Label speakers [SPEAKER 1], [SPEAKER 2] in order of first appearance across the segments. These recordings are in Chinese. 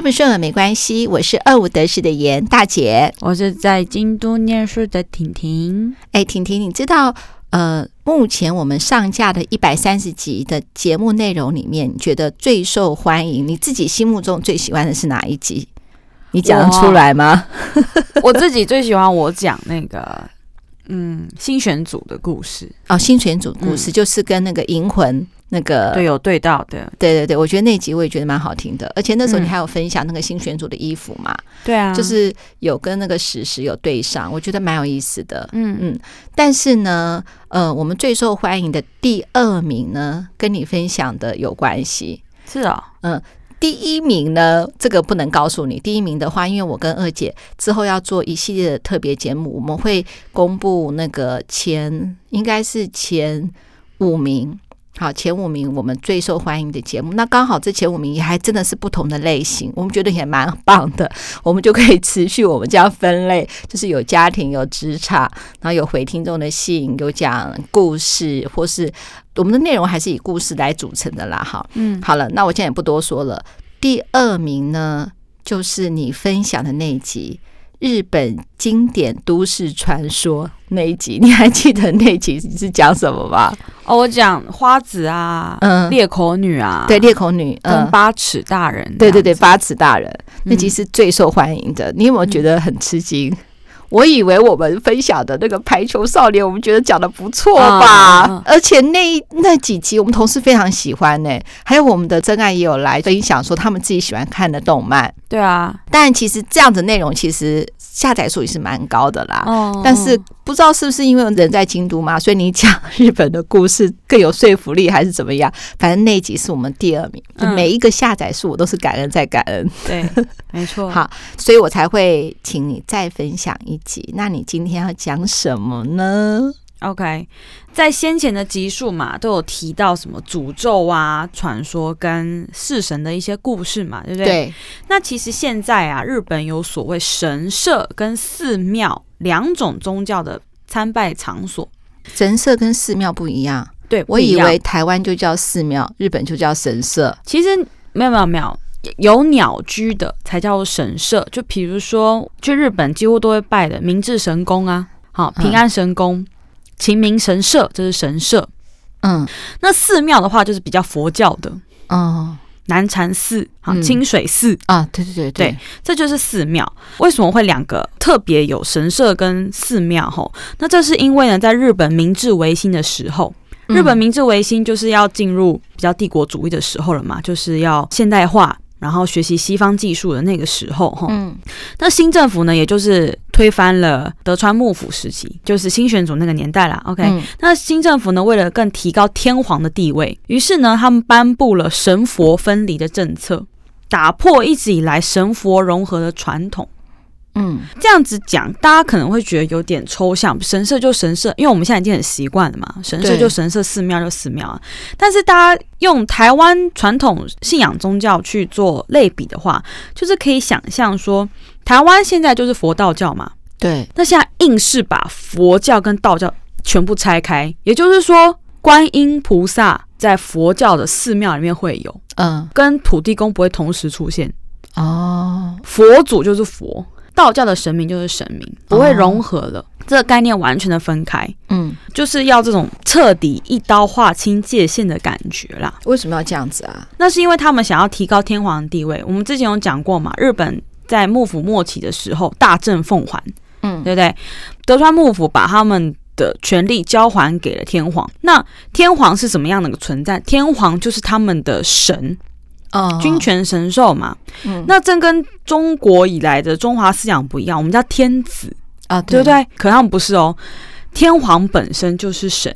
[SPEAKER 1] 顺不顺耳没关系。我是二五得十的严大姐，
[SPEAKER 2] 我是在京都念书的婷婷。
[SPEAKER 1] 哎，婷婷，你知道呃，目前我们上架的一百三十集的节目内容里面，你觉得最受欢迎，你自己心目中最喜欢的是哪一集？你讲得出来吗？
[SPEAKER 2] 我自己最喜欢我讲那个。嗯，新选组的故事。
[SPEAKER 1] 哦，新选组故事、嗯、就是跟那个银魂那个
[SPEAKER 2] 对有对到的，
[SPEAKER 1] 对对对，我觉得那集我也觉得蛮好听的，而且那时候你还有分享那个新选组的衣服嘛，
[SPEAKER 2] 对啊、嗯，
[SPEAKER 1] 就是有跟那个史实有对上，我觉得蛮有意思的，嗯。嗯。但是呢，呃，我们最受欢迎的第二名呢，跟你分享的有关系，
[SPEAKER 2] 是啊、哦，
[SPEAKER 1] 嗯。第一名呢，这个不能告诉你。第一名的话，因为我跟二姐之后要做一系列的特别节目，我们会公布那个前，应该是前五名。好，前五名我们最受欢迎的节目，那刚好这前五名也还真的是不同的类型，我们觉得也蛮棒的，我们就可以持续我们这样分类，就是有家庭、有职场，然后有回听众的信，有讲故事，或是我们的内容还是以故事来组成的啦。哈，嗯，好了，那我现在也不多说了。第二名呢，就是你分享的那一集。日本经典都市传说那一集，你还记得那一集是讲什么吗？
[SPEAKER 2] 哦，我讲花子啊，嗯，裂口女啊，
[SPEAKER 1] 对，裂口女，嗯，
[SPEAKER 2] 跟八尺大人，
[SPEAKER 1] 对对对，八尺大人那集是最受欢迎的。嗯，你有没有觉得很吃惊？我以为我们分享的那个排球少年，我们觉得讲的不错吧？嗯、而且那那几集我们同事非常喜欢呢、欸。还有我们的真爱也有来分享说他们自己喜欢看的动漫。
[SPEAKER 2] 对啊，
[SPEAKER 1] 但其实这样子内容其实下载数也是蛮高的啦。嗯、但是不知道是不是因为人在京都嘛，所以你讲日本的故事更有说服力，还是怎么样？反正那集是我们第二名，就每一个下载数我都是感恩再感恩。
[SPEAKER 2] 对，没错。
[SPEAKER 1] 好，所以我才会请你再分享一。集，那你今天要讲什么呢
[SPEAKER 2] ？OK，在先前的集数嘛，都有提到什么诅咒啊、传说跟式神的一些故事嘛，对不对？
[SPEAKER 1] 对。
[SPEAKER 2] 那其实现在啊，日本有所谓神社跟寺庙两种宗教的参拜场所。
[SPEAKER 1] 神社跟寺庙不一样。
[SPEAKER 2] 对，
[SPEAKER 1] 我以为台湾就叫寺庙，日本就叫神社。
[SPEAKER 2] 其实没有没有没有。有鸟居的才叫做神社，就比如说去日本几乎都会拜的明治神宫啊，好平安神宫、晴明神社，这是神社。嗯，那寺庙的话就是比较佛教的，哦，南禅寺、好清水寺
[SPEAKER 1] 啊，对对对对，
[SPEAKER 2] 这就是寺庙。为什么会两个特别有神社跟寺庙？吼，那这是因为呢，在日本明治维新的时候。日本明治维新就是要进入比较帝国主义的时候了嘛，就是要现代化。然后学习西方技术的那个时候，哈，嗯，那新政府呢，也就是推翻了德川幕府时期，就是新选组那个年代啦。OK，嗯，那新政府呢，为了更提高天皇的地位，于是呢，他们颁布了神佛分离的政策，打破一直以来神佛融合的传统。嗯，这样子讲，大家可能会觉得有点抽象。神社就神社，因为我们现在已经很习惯了嘛。神社就神社，寺庙就寺庙啊。但是大家用台湾传统信仰宗教去做类比的话，就是可以想象说，台湾现在就是佛道教嘛。
[SPEAKER 1] 对。
[SPEAKER 2] 那现在硬是把佛教跟道教全部拆开，也就是说，观音菩萨在佛教的寺庙里面会有，嗯，跟土地公不会同时出现。哦，佛祖就是佛。道教的神明就是神明，不会融合了，哦、这个概念完全的分开。嗯，就是要这种彻底一刀划清界限的感觉啦。
[SPEAKER 1] 为什么要这样子啊？
[SPEAKER 2] 那是因为他们想要提高天皇的地位。我们之前有讲过嘛，日本在幕府末期的时候大政奉还，嗯，对不对？德川幕府把他们的权力交还给了天皇。那天皇是什么样的一个存在？天皇就是他们的神。哦，君权神授嘛，嗯，那正跟中国以来的中华思想不一样，我们叫天子啊，对不对？可他们不是哦，天皇本身就是神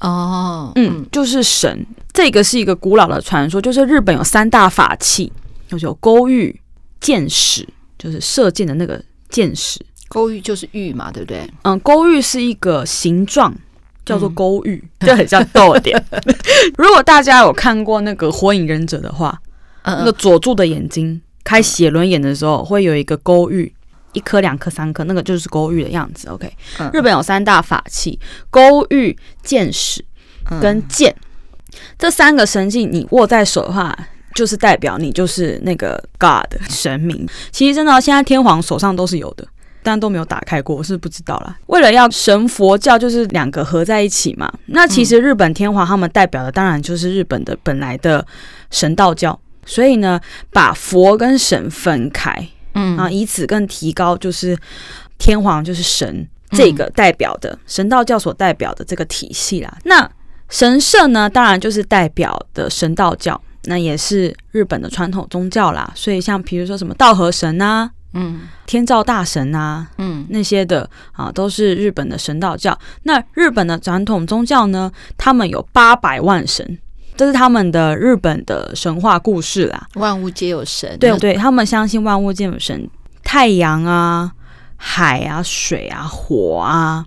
[SPEAKER 2] 哦，嗯，就是神。这个是一个古老的传说，就是日本有三大法器，就是有勾玉、箭矢，就是射箭的那个箭矢。
[SPEAKER 1] 勾玉就是玉嘛，对不对？
[SPEAKER 2] 嗯，勾玉是一个形状。叫做勾玉，嗯、就很像逗点。如果大家有看过那个《火影忍者》的话，嗯、那个佐助的眼睛开写轮眼的时候，会有一个勾玉，一颗、两颗、三颗，那个就是勾玉的样子。OK，、嗯、日本有三大法器：勾玉、剑矢跟剑。嗯、这三个神器，你握在手的话，就是代表你就是那个 God 神明。其实真的，现在天皇手上都是有的，但都没有打开过，我是不知道啦。为了要神佛教就是两个合在一起嘛，那其实日本天皇他们代表的当然就是日本的本来的神道教，所以呢，把佛跟神分开，嗯啊，以此更提高就是天皇就是神这个代表的神道教所代表的这个体系啦。那神社呢，当然就是代表的神道教，那也是日本的传统宗教啦。所以像比如说什么道和神啊，嗯，天照大神啊，嗯，那些的啊，都是日本的神道教。那日本的传统宗教呢，他们有八百万神，这是他们的日本的神话故事啦。
[SPEAKER 1] 万物皆有神，
[SPEAKER 2] 对对，他们相信万物皆有神，太阳啊、海啊、水啊、火啊。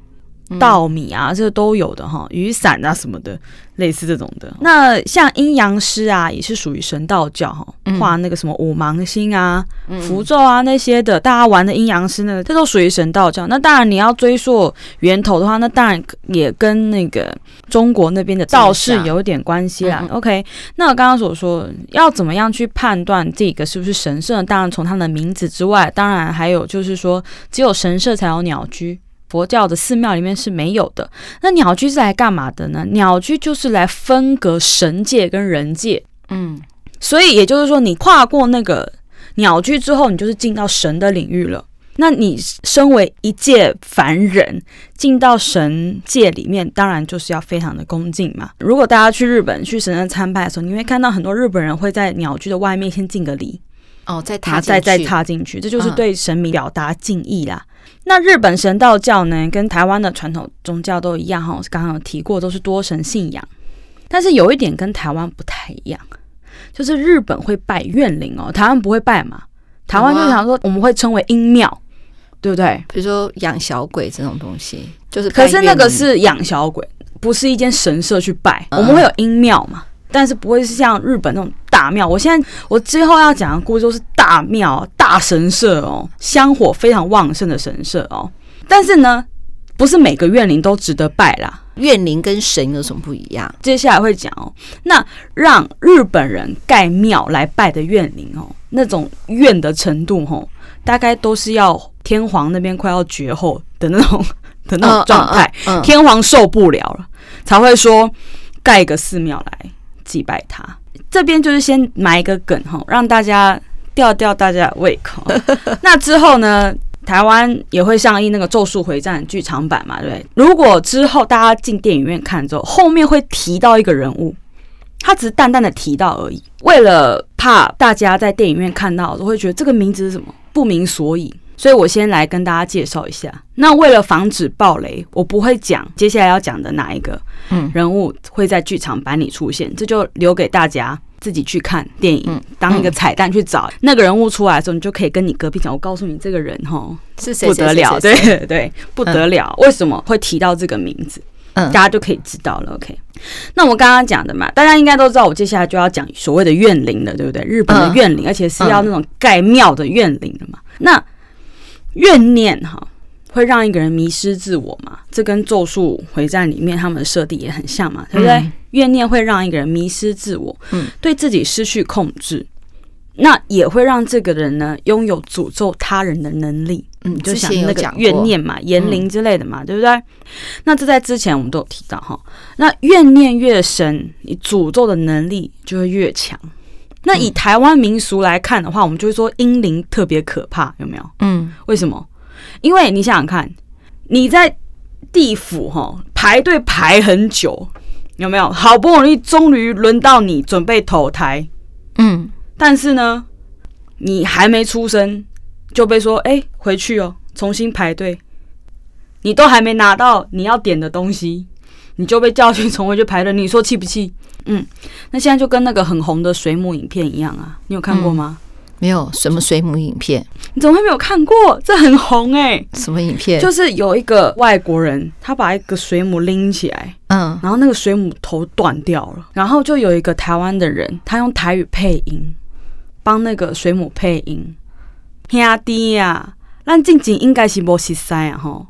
[SPEAKER 2] 稻米啊，这个都有的哈，雨伞啊什么的，类似这种的。那像阴阳师啊，也是属于神道教哈，画那个什么五芒星啊、符咒啊那些的，大家玩的阴阳师那个，这都属于神道教。那当然你要追溯源头的话，那当然也跟那个中国那边的道士有点关系啦。OK，那我刚刚所说要怎么样去判断这个是不是神社？当然从它的名字之外，当然还有就是说，只有神社才有鸟居。佛教的寺庙里面是没有的。那鸟居是来干嘛的呢？鸟居就是来分隔神界跟人界。嗯，所以也就是说，你跨过那个鸟居之后，你就是进到神的领域了。那你身为一介凡人，进到神界里面，当然就是要非常的恭敬嘛。如果大家去日本去神社参拜的时候，你会看到很多日本人会在鸟居的外面先敬个礼，
[SPEAKER 1] 哦，再踏
[SPEAKER 2] 再再踏进去，这就是对神明表达敬意啦。那日本神道教呢，跟台湾的传统宗教都一样哈，我刚刚有提过，都是多神信仰。但是有一点跟台湾不太一样，就是日本会拜怨灵哦，台湾不会拜嘛。台湾就想说，我们会称为阴庙，对不对？
[SPEAKER 1] 比如说养小鬼这种东西，就是
[SPEAKER 2] 可是那个是养小鬼，不是一间神社去拜。我们会有阴庙嘛，但是不会是像日本那种。大庙，我现在我之后要讲的故事都是大庙、大神社哦，香火非常旺盛的神社哦。但是呢，不是每个怨灵都值得拜啦。
[SPEAKER 1] 怨灵跟神有什么不一样？
[SPEAKER 2] 接下来会讲哦。那让日本人盖庙来拜的怨灵哦，那种怨的程度哦，大概都是要天皇那边快要绝后的那种 的那种状态，天皇受不了了，才会说盖一个寺庙来祭拜他。这边就是先埋一个梗哈，让大家吊吊大家的胃口。那之后呢，台湾也会上映那个《咒术回战》剧场版嘛，对不对？如果之后大家进电影院看之后，后面会提到一个人物，他只是淡淡的提到而已，为了怕大家在电影院看到都会觉得这个名字是什么，不明所以。所以我先来跟大家介绍一下。那为了防止暴雷，我不会讲接下来要讲的哪一个人物会在剧场版里出现，这就留给大家自己去看电影，当一个彩蛋去找那个人物出来的时候，你就可以跟你隔壁讲。我告诉你，这个人哦是谁？不得了，对对对，不得了。为什么会提到这个名字？大家就可以知道了。OK，那我刚刚讲的嘛，大家应该都知道，我接下来就要讲所谓的怨灵了，对不对？日本的怨灵，而且是要那种盖庙的怨灵的嘛。那怨念哈，会让一个人迷失自我嘛？这跟《咒术回战》里面他们的设定也很像嘛，对不对？嗯、怨念会让一个人迷失自我，嗯，对自己失去控制，那也会让这个人呢拥有诅咒他人的能力。嗯，就想那个怨念嘛，言灵之类的嘛，嗯、对不对？那这在之前我们都有提到哈。那怨念越深，你诅咒的能力就会越强。那以台湾民俗来看的话，我们就会说阴灵特别可怕，有没有？嗯，为什么？因为你想想看，你在地府哈排队排很久，有没有？好不容易终于轮到你准备投胎，嗯，但是呢，你还没出生就被说，哎，回去哦，重新排队，你都还没拿到你要点的东西，你就被教训重回去排队，你说气不气？嗯，那现在就跟那个很红的水母影片一样啊，你有看过吗？
[SPEAKER 1] 嗯、没有，什么水母影片？
[SPEAKER 2] 你怎么会没有看过？这很红哎、欸！
[SPEAKER 1] 什么影片？
[SPEAKER 2] 就是有一个外国人，他把一个水母拎起来，嗯，然后那个水母头断掉了，然后就有一个台湾的人，他用台语配音，帮那个水母配音，兄弟呀。咱近景应该是无实在啊，吼，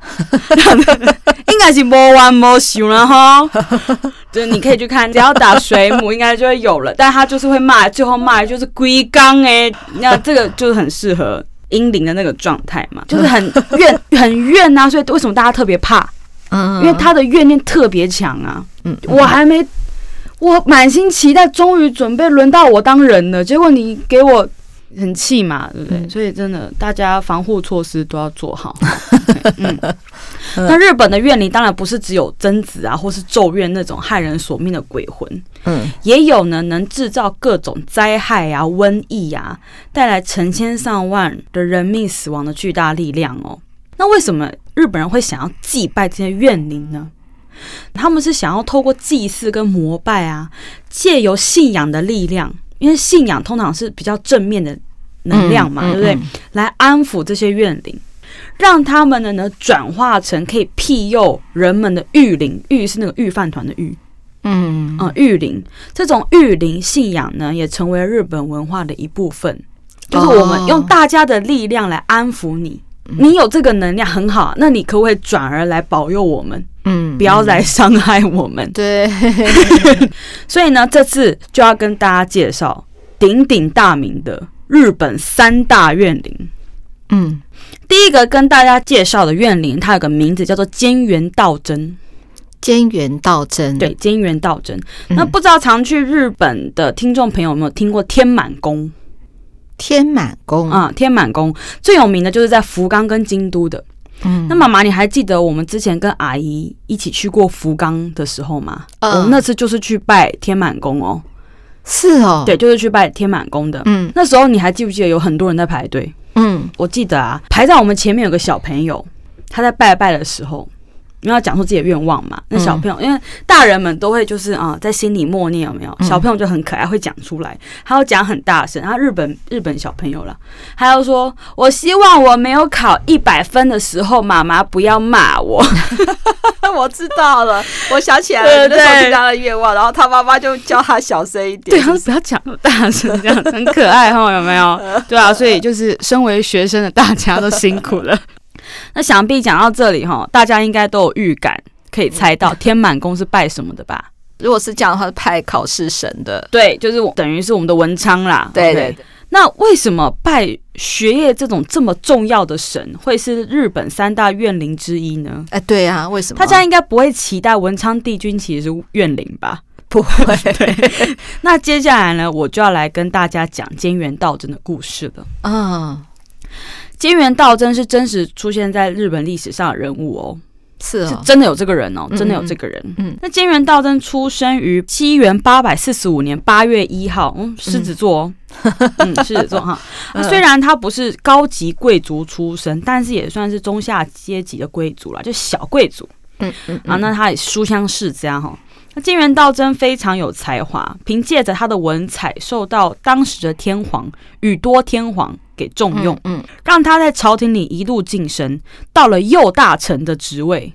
[SPEAKER 2] 应该是无完无休了哈。就是 你可以去看，只要打水母，应该就会有了。但他就是会骂，最后骂就是龟缸哎，那这个就是很适合英灵的那个状态嘛，就是很 怨很怨呐。所以为什么大家特别怕？嗯，因为他的怨念特别强啊。嗯，我还没，我满心期待，终于准备轮到我当人了，结果你给我。很气嘛，对不对？嗯、所以真的，大家防护措施都要做好。嗯，那日本的怨灵当然不是只有贞子啊，或是咒怨那种害人索命的鬼魂，嗯，也有呢，能制造各种灾害啊、瘟疫啊，带来成千上万的人命死亡的巨大力量哦。那为什么日本人会想要祭拜这些怨灵呢？他们是想要透过祭祀跟膜拜啊，借由信仰的力量。因为信仰通常是比较正面的能量嘛，对不对？来安抚这些怨灵，让他们呢呢转化成可以庇佑人们的御灵，御是那个御饭团的御，嗯啊御灵。这种御灵信仰呢，也成为日本文化的一部分。就是我们用大家的力量来安抚你，哦、你有这个能量很好，那你可不可以转而来保佑我们？嗯，不要来伤害我们。对，所以呢，这次就要跟大家介绍鼎鼎大名的日本三大怨灵。嗯，第一个跟大家介绍的怨灵，它有个名字叫做菅原道真。
[SPEAKER 1] 菅原道真，
[SPEAKER 2] 对，菅原道真。嗯、那不知道常去日本的听众朋友有没有听过天满宫？
[SPEAKER 1] 天满宫
[SPEAKER 2] 啊，天满宫最有名的就是在福冈跟京都的。嗯，那妈妈，你还记得我们之前跟阿姨一起去过福冈的时候吗？嗯，我们那次就是去拜天满宫哦。
[SPEAKER 1] 是哦，
[SPEAKER 2] 对，就是去拜天满宫的。嗯，那时候你还记不记得有很多人在排队？嗯，我记得啊，排在我们前面有个小朋友，他在拜拜的时候。你要讲出自己的愿望嘛？那小朋友，嗯、因为大人们都会就是啊，在心里默念有没有？小朋友就很可爱，会讲出来，他要讲很大声。然后日本日本小朋友了，还要说：“我希望我没有考一百分的时候，妈妈不要骂我。”
[SPEAKER 1] 我知道了，我想起来了，对对，那是他的愿望。然后他妈妈就叫他小声一点，
[SPEAKER 2] 对，不要讲大声，这样很可爱哈，有没有？对啊，所以就是身为学生的大家都辛苦了。那想必讲到这里哈，大家应该都有预感，可以猜到天满宫是拜什么的吧？
[SPEAKER 1] 如果是这样的话，是拜考试神的。
[SPEAKER 2] 对，就是等于是我们的文昌啦。
[SPEAKER 1] 对。
[SPEAKER 2] 那为什么拜学业这种这么重要的神，会是日本三大怨灵之一呢？
[SPEAKER 1] 哎，对啊，为什么？
[SPEAKER 2] 大家应该不会期待文昌帝君其实是怨灵吧？
[SPEAKER 1] 不会。
[SPEAKER 2] 对。那接下来呢，我就要来跟大家讲菅原道真的故事了。啊。菅原道真是真实出现在日本历史上的人物哦，
[SPEAKER 1] 是哦，
[SPEAKER 2] 是真的有这个人哦，真的有这个人。嗯，嗯，那菅原道真出生于西元八百四十五年八月一号，嗯，狮子座哦，嗯，狮子座哈。那虽然他不是高级贵族出身，但是也算是中下阶级的贵族啦，就小贵族。嗯嗯，啊，那他也书香世家哈。那金元道真非常有才华，凭借着他的文采，受到当时的天皇宇多天皇给重用，嗯，嗯，让他在朝廷里一路晋升，到了右大臣的职位。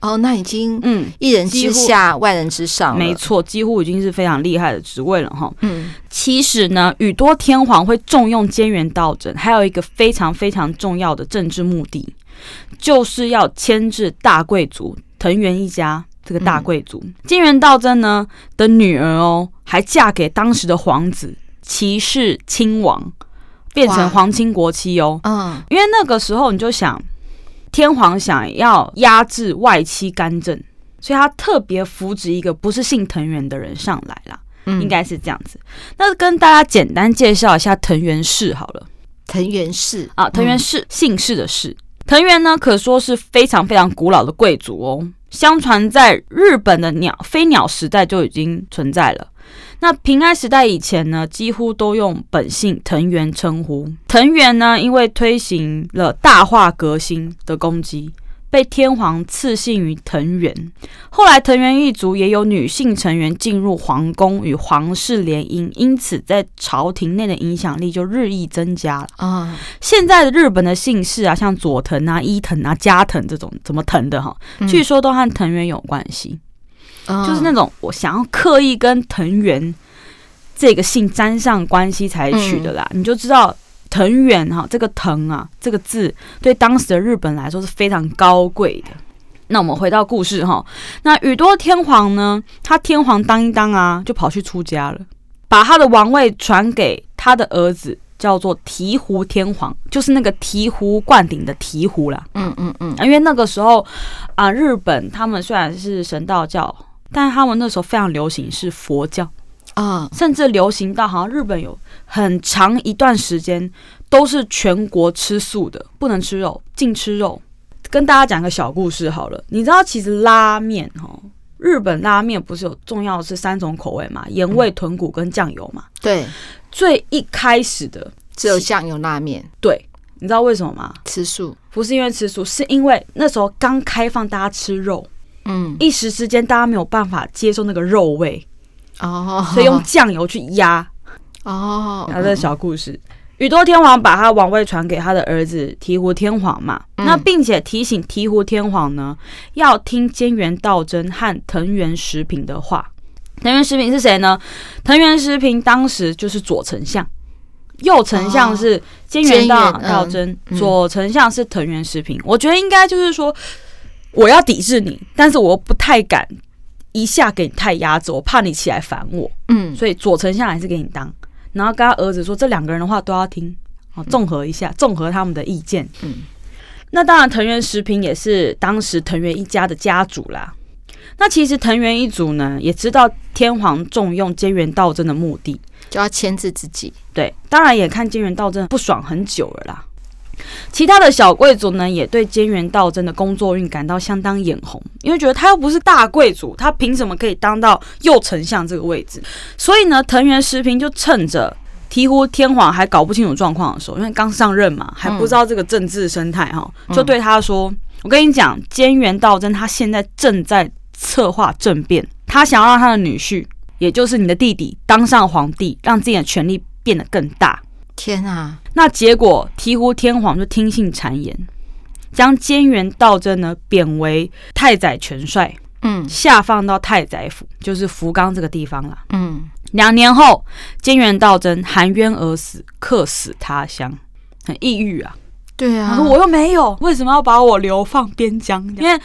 [SPEAKER 1] 哦，那已经嗯，一人之下，万人之上，
[SPEAKER 2] 没错，几乎已经是非常厉害的职位了哈。嗯，其实呢，宇多天皇会重用菅原道真，还有一个非常非常重要的政治目的，就是要牵制大贵族藤原一家。这个大贵族金元道真呢的女儿哦，还嫁给当时的皇子齐势亲王，变成皇亲国戚哦。嗯，因为那个时候你就想，天皇想要压制外戚干政，所以他特别扶植一个不是姓藤原的人上来啦。嗯，应该是这样子。那跟大家简单介绍一下藤原氏好了。
[SPEAKER 1] 藤原氏
[SPEAKER 2] 啊，藤原氏姓氏的氏。藤原呢，可说是非常非常古老的贵族哦。相传在日本的鸟飞鸟时代就已经存在了。那平安时代以前呢，几乎都用本姓藤原称呼。藤原呢，因为推行了大化革新的攻击。被天皇赐姓于藤原，后来藤原一族也有女性成员进入皇宫与皇室联姻，因此在朝廷内的影响力就日益增加了。啊。现在的日本的姓氏啊，像佐藤啊、伊藤啊、加藤这种怎么藤的哈，据说都和藤原有关系，嗯、就是那种我想要刻意跟藤原这个姓沾上关系才取的啦。嗯、你就知道藤原哈，这个藤啊，这个字对当时的日本来说是非常高贵的。那我们回到故事哈，那宇多天皇呢，他天皇当一当啊，就跑去出家了，把他的王位传给他的儿子，叫做醍醐天皇，就是那个醍醐灌顶的醍醐啦。
[SPEAKER 1] 嗯嗯嗯，
[SPEAKER 2] 因为那个时候啊，日本他们虽然是神道教，但是他们那时候非常流行是佛教。
[SPEAKER 1] 啊，
[SPEAKER 2] 甚至流行到好像日本有很长一段时间都是全国吃素的，不能吃肉，禁吃肉。跟大家讲个小故事好了，你知道其实拉面哈，日本拉面不是有重要的是三种口味嘛，盐味、豚骨跟酱油嘛？
[SPEAKER 1] 对，
[SPEAKER 2] 最一开始的
[SPEAKER 1] 只有酱油拉面。
[SPEAKER 2] 对，你知道为什么吗？
[SPEAKER 1] 吃素，
[SPEAKER 2] 不是因为吃素，是因为那时候刚开放大家吃肉，
[SPEAKER 1] 嗯，
[SPEAKER 2] 一时之间大家没有办法接受那个肉味。
[SPEAKER 1] 哦，
[SPEAKER 2] 所以用酱油去压
[SPEAKER 1] 哦。
[SPEAKER 2] 他的小故事，宇多天皇把他王位传给他的儿子醍醐天皇嘛，嗯、那并且提醒醍醐天皇呢，要听菅原道真和藤原时平的话。藤原时平是谁呢？藤原时平当时就是左丞相，右丞相是菅原道道真，嗯、左丞相是藤原时平。我觉得应该就是说，我要抵制你，但是我不太敢。一下给你太压着，我怕你起来烦我，
[SPEAKER 1] 嗯，
[SPEAKER 2] 所以左丞相还是给你当，然后跟他儿子说，这两个人的话都要听，哦，综合一下，综合他们的意见，
[SPEAKER 1] 嗯，
[SPEAKER 2] 那当然藤原时平也是当时藤原一家的家主啦。那其实藤原一族呢，也知道天皇重用菅原道真的目的，
[SPEAKER 1] 就要牵制自己，
[SPEAKER 2] 对，当然也看菅原道真不爽很久了啦。其他的小贵族呢，也对菅原道真的工作运感到相当眼红，因为觉得他又不是大贵族，他凭什么可以当到右丞相这个位置？所以呢，藤原时平就趁着醍醐天皇还搞不清楚状况的时候，因为刚上任嘛，还不知道这个政治生态哈，就对他说：“我跟你讲，菅原道真他现在正在策划政变，他想要让他的女婿，也就是你的弟弟当上皇帝，让自己的权力变得更大。”
[SPEAKER 1] 天啊！
[SPEAKER 2] 那结果，醍醐天皇就听信谗言，将菅原道真呢贬为太宰权帅，
[SPEAKER 1] 嗯，
[SPEAKER 2] 下放到太宰府，就是福冈这个地方了。
[SPEAKER 1] 嗯，
[SPEAKER 2] 两年后，菅原道真含冤而死，客死他乡，很抑郁啊。
[SPEAKER 1] 对啊，
[SPEAKER 2] 他说我又没有，为什么要把我流放边疆？因为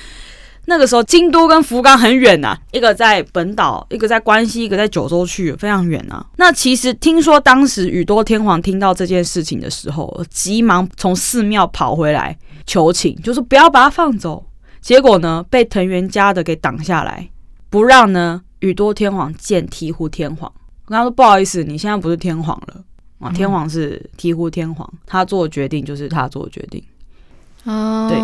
[SPEAKER 2] 那个时候，京都跟福冈很远呐、一个在本岛，一个在关西，一个在九州区，非常远啊。那其实听说当时宇多天皇听到这件事情的时候，急忙从寺庙跑回来求情，就是不要把他放走。结果呢，被藤原家的给挡下来，不让呢宇多天皇见醍醐天皇。我跟他说不好意思，你现在不是天皇了啊，天皇是醍醐天皇，他做的决定就是他做的决定。
[SPEAKER 1] 啊，
[SPEAKER 2] 对，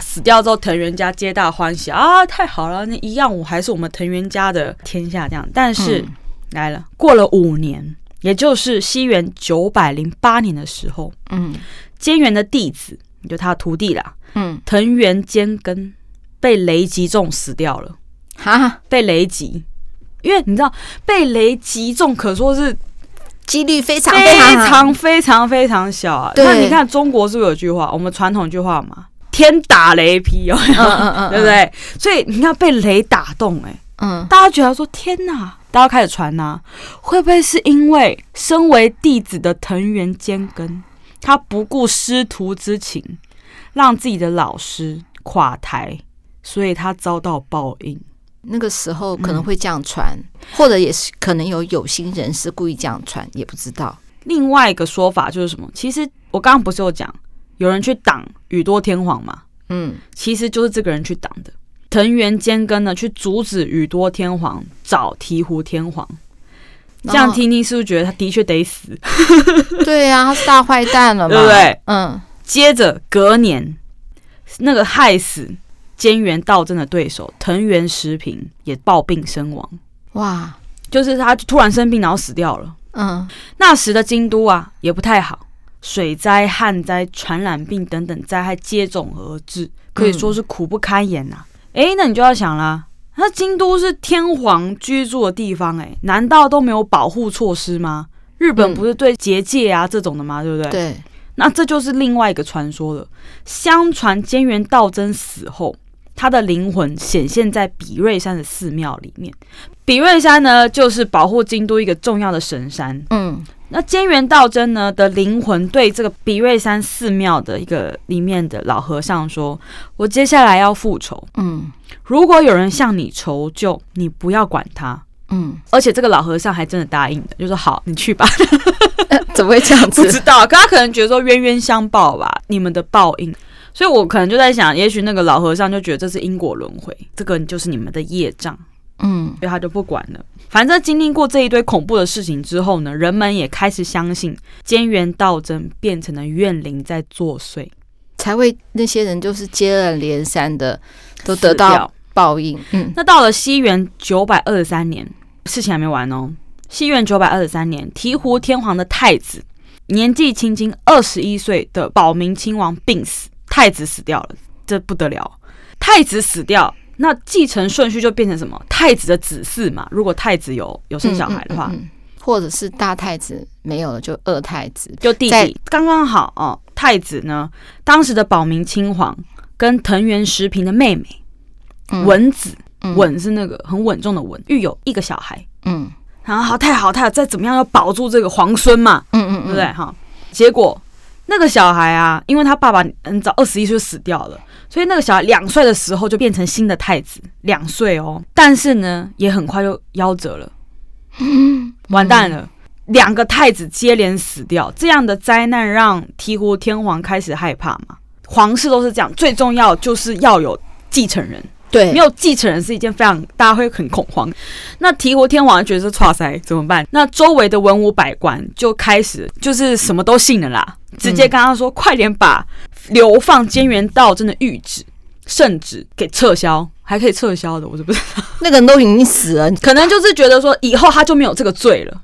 [SPEAKER 2] 死掉之后，藤原家皆大欢喜啊，太好了，那一样我还是我们藤原家的天下这样。但是、嗯、来了，过了五年，也就是西元九百零八年的时候，
[SPEAKER 1] 嗯，
[SPEAKER 2] 菅原的弟子，就他的徒弟啦，
[SPEAKER 1] 嗯，
[SPEAKER 2] 藤原兼根被雷击中死掉了，
[SPEAKER 1] 哈，
[SPEAKER 2] 被雷击，因为你知道被雷击中可说是。
[SPEAKER 1] 几率非常
[SPEAKER 2] 非常非常非常小啊！那你看中国是不是有句话？我们传统句话嘛，“天打雷劈”，有没有？
[SPEAKER 1] 嗯嗯
[SPEAKER 2] 对不对？所以你看被雷打动，哎，
[SPEAKER 1] 嗯，
[SPEAKER 2] 大家觉得说天哪，大家开始传呐，会不会是因为身为弟子的藤原兼根，他不顾师徒之情，让自己的老师垮台，所以他遭到报应？
[SPEAKER 1] 那个时候可能会这样传，嗯、或者也是可能有有心人士故意这样传，也不知道。
[SPEAKER 2] 另外一个说法就是什么？其实我刚刚不是有讲，有人去挡宇多天皇嘛？
[SPEAKER 1] 嗯，
[SPEAKER 2] 其实就是这个人去挡的。藤原兼根呢，去阻止宇多天皇找醍醐天皇。这样听听是不是觉得他的确得死？
[SPEAKER 1] 对呀、啊，他是大坏蛋了嘛，
[SPEAKER 2] 对不对？
[SPEAKER 1] 嗯。
[SPEAKER 2] 接着隔年，那个害死。菅原道真的对手藤原时平也暴病身亡，
[SPEAKER 1] 哇！
[SPEAKER 2] 就是他突然生病，然后死掉了。
[SPEAKER 1] 嗯，
[SPEAKER 2] 那时的京都啊也不太好，水灾、旱灾、传染病等等灾害接踵而至，可以说是苦不堪言呐、啊。哎、嗯，那你就要想啦，那京都是天皇居住的地方、欸，哎，难道都没有保护措施吗？日本不是对结界啊这种的吗？对不对？
[SPEAKER 1] 对。那
[SPEAKER 2] 这就是另外一个传说了。相传菅原道真死后。他的灵魂显现在比瑞山的寺庙里面。比瑞山呢，就是保护京都一个重要的神山。嗯，那菅原道真呢的灵魂对这个比瑞山寺庙的一个里面的老和尚说：“我接下来要复仇。嗯，如果有人向你求救，你不要管他。嗯，而且这个老和尚还真的答应了，就说好，你去吧。
[SPEAKER 1] 怎么会这样子？
[SPEAKER 2] 不知道，可他可能觉得说冤冤相报吧，你们的报应。”所以，我可能就在想，也许那个老和尚就觉得这是因果轮回，这个就是你们的业障，嗯，所以他就不管了。反正经历过这一堆恐怖的事情之后呢，人们也开始相信菅原道真变成了怨灵在作祟，
[SPEAKER 1] 才会那些人就是接二连三的都得到报应。嗯，
[SPEAKER 2] 那到了西元九百二十三年，事情还没完哦。西元九百二十三年，醍醐天皇的太子年纪轻轻二十一岁的保明亲王病死。太子死掉了，这不得了！太子死掉，那继承顺序就变成什么？太子的子嗣嘛。如果太子有有生小孩的话，嗯嗯嗯、
[SPEAKER 1] 或者是大太子没有了，就二太子，
[SPEAKER 2] 就弟弟刚刚好哦。太子呢，当时的保明亲王跟藤原时平的妹妹稳、嗯、子，稳、嗯、是那个很稳重的稳，育有一个小孩。嗯，然后好太好太好，再怎么样要保住这个皇孙嘛。嗯嗯，嗯对不对？哈，结果。那个小孩啊，因为他爸爸很早二十一岁就死掉了，所以那个小孩两岁的时候就变成新的太子，两岁哦。但是呢，也很快就夭折了，完蛋了，两个太子接连死掉，这样的灾难让醍醐天皇开始害怕嘛。皇室都是这样，最重要就是要有继承人。对，没有继承人是一件非常大家会很恐慌。那醍醐天王觉得是剉赛怎么办？那周围的文武百官就开始就是什么都信了啦，直接跟他说：“嗯、快点把流放监原道真的谕旨、圣旨给撤销，还可以撤销的。”我是不知道，
[SPEAKER 1] 那个人都已经死了，
[SPEAKER 2] 可能就是觉得说以后他就没有这个罪了。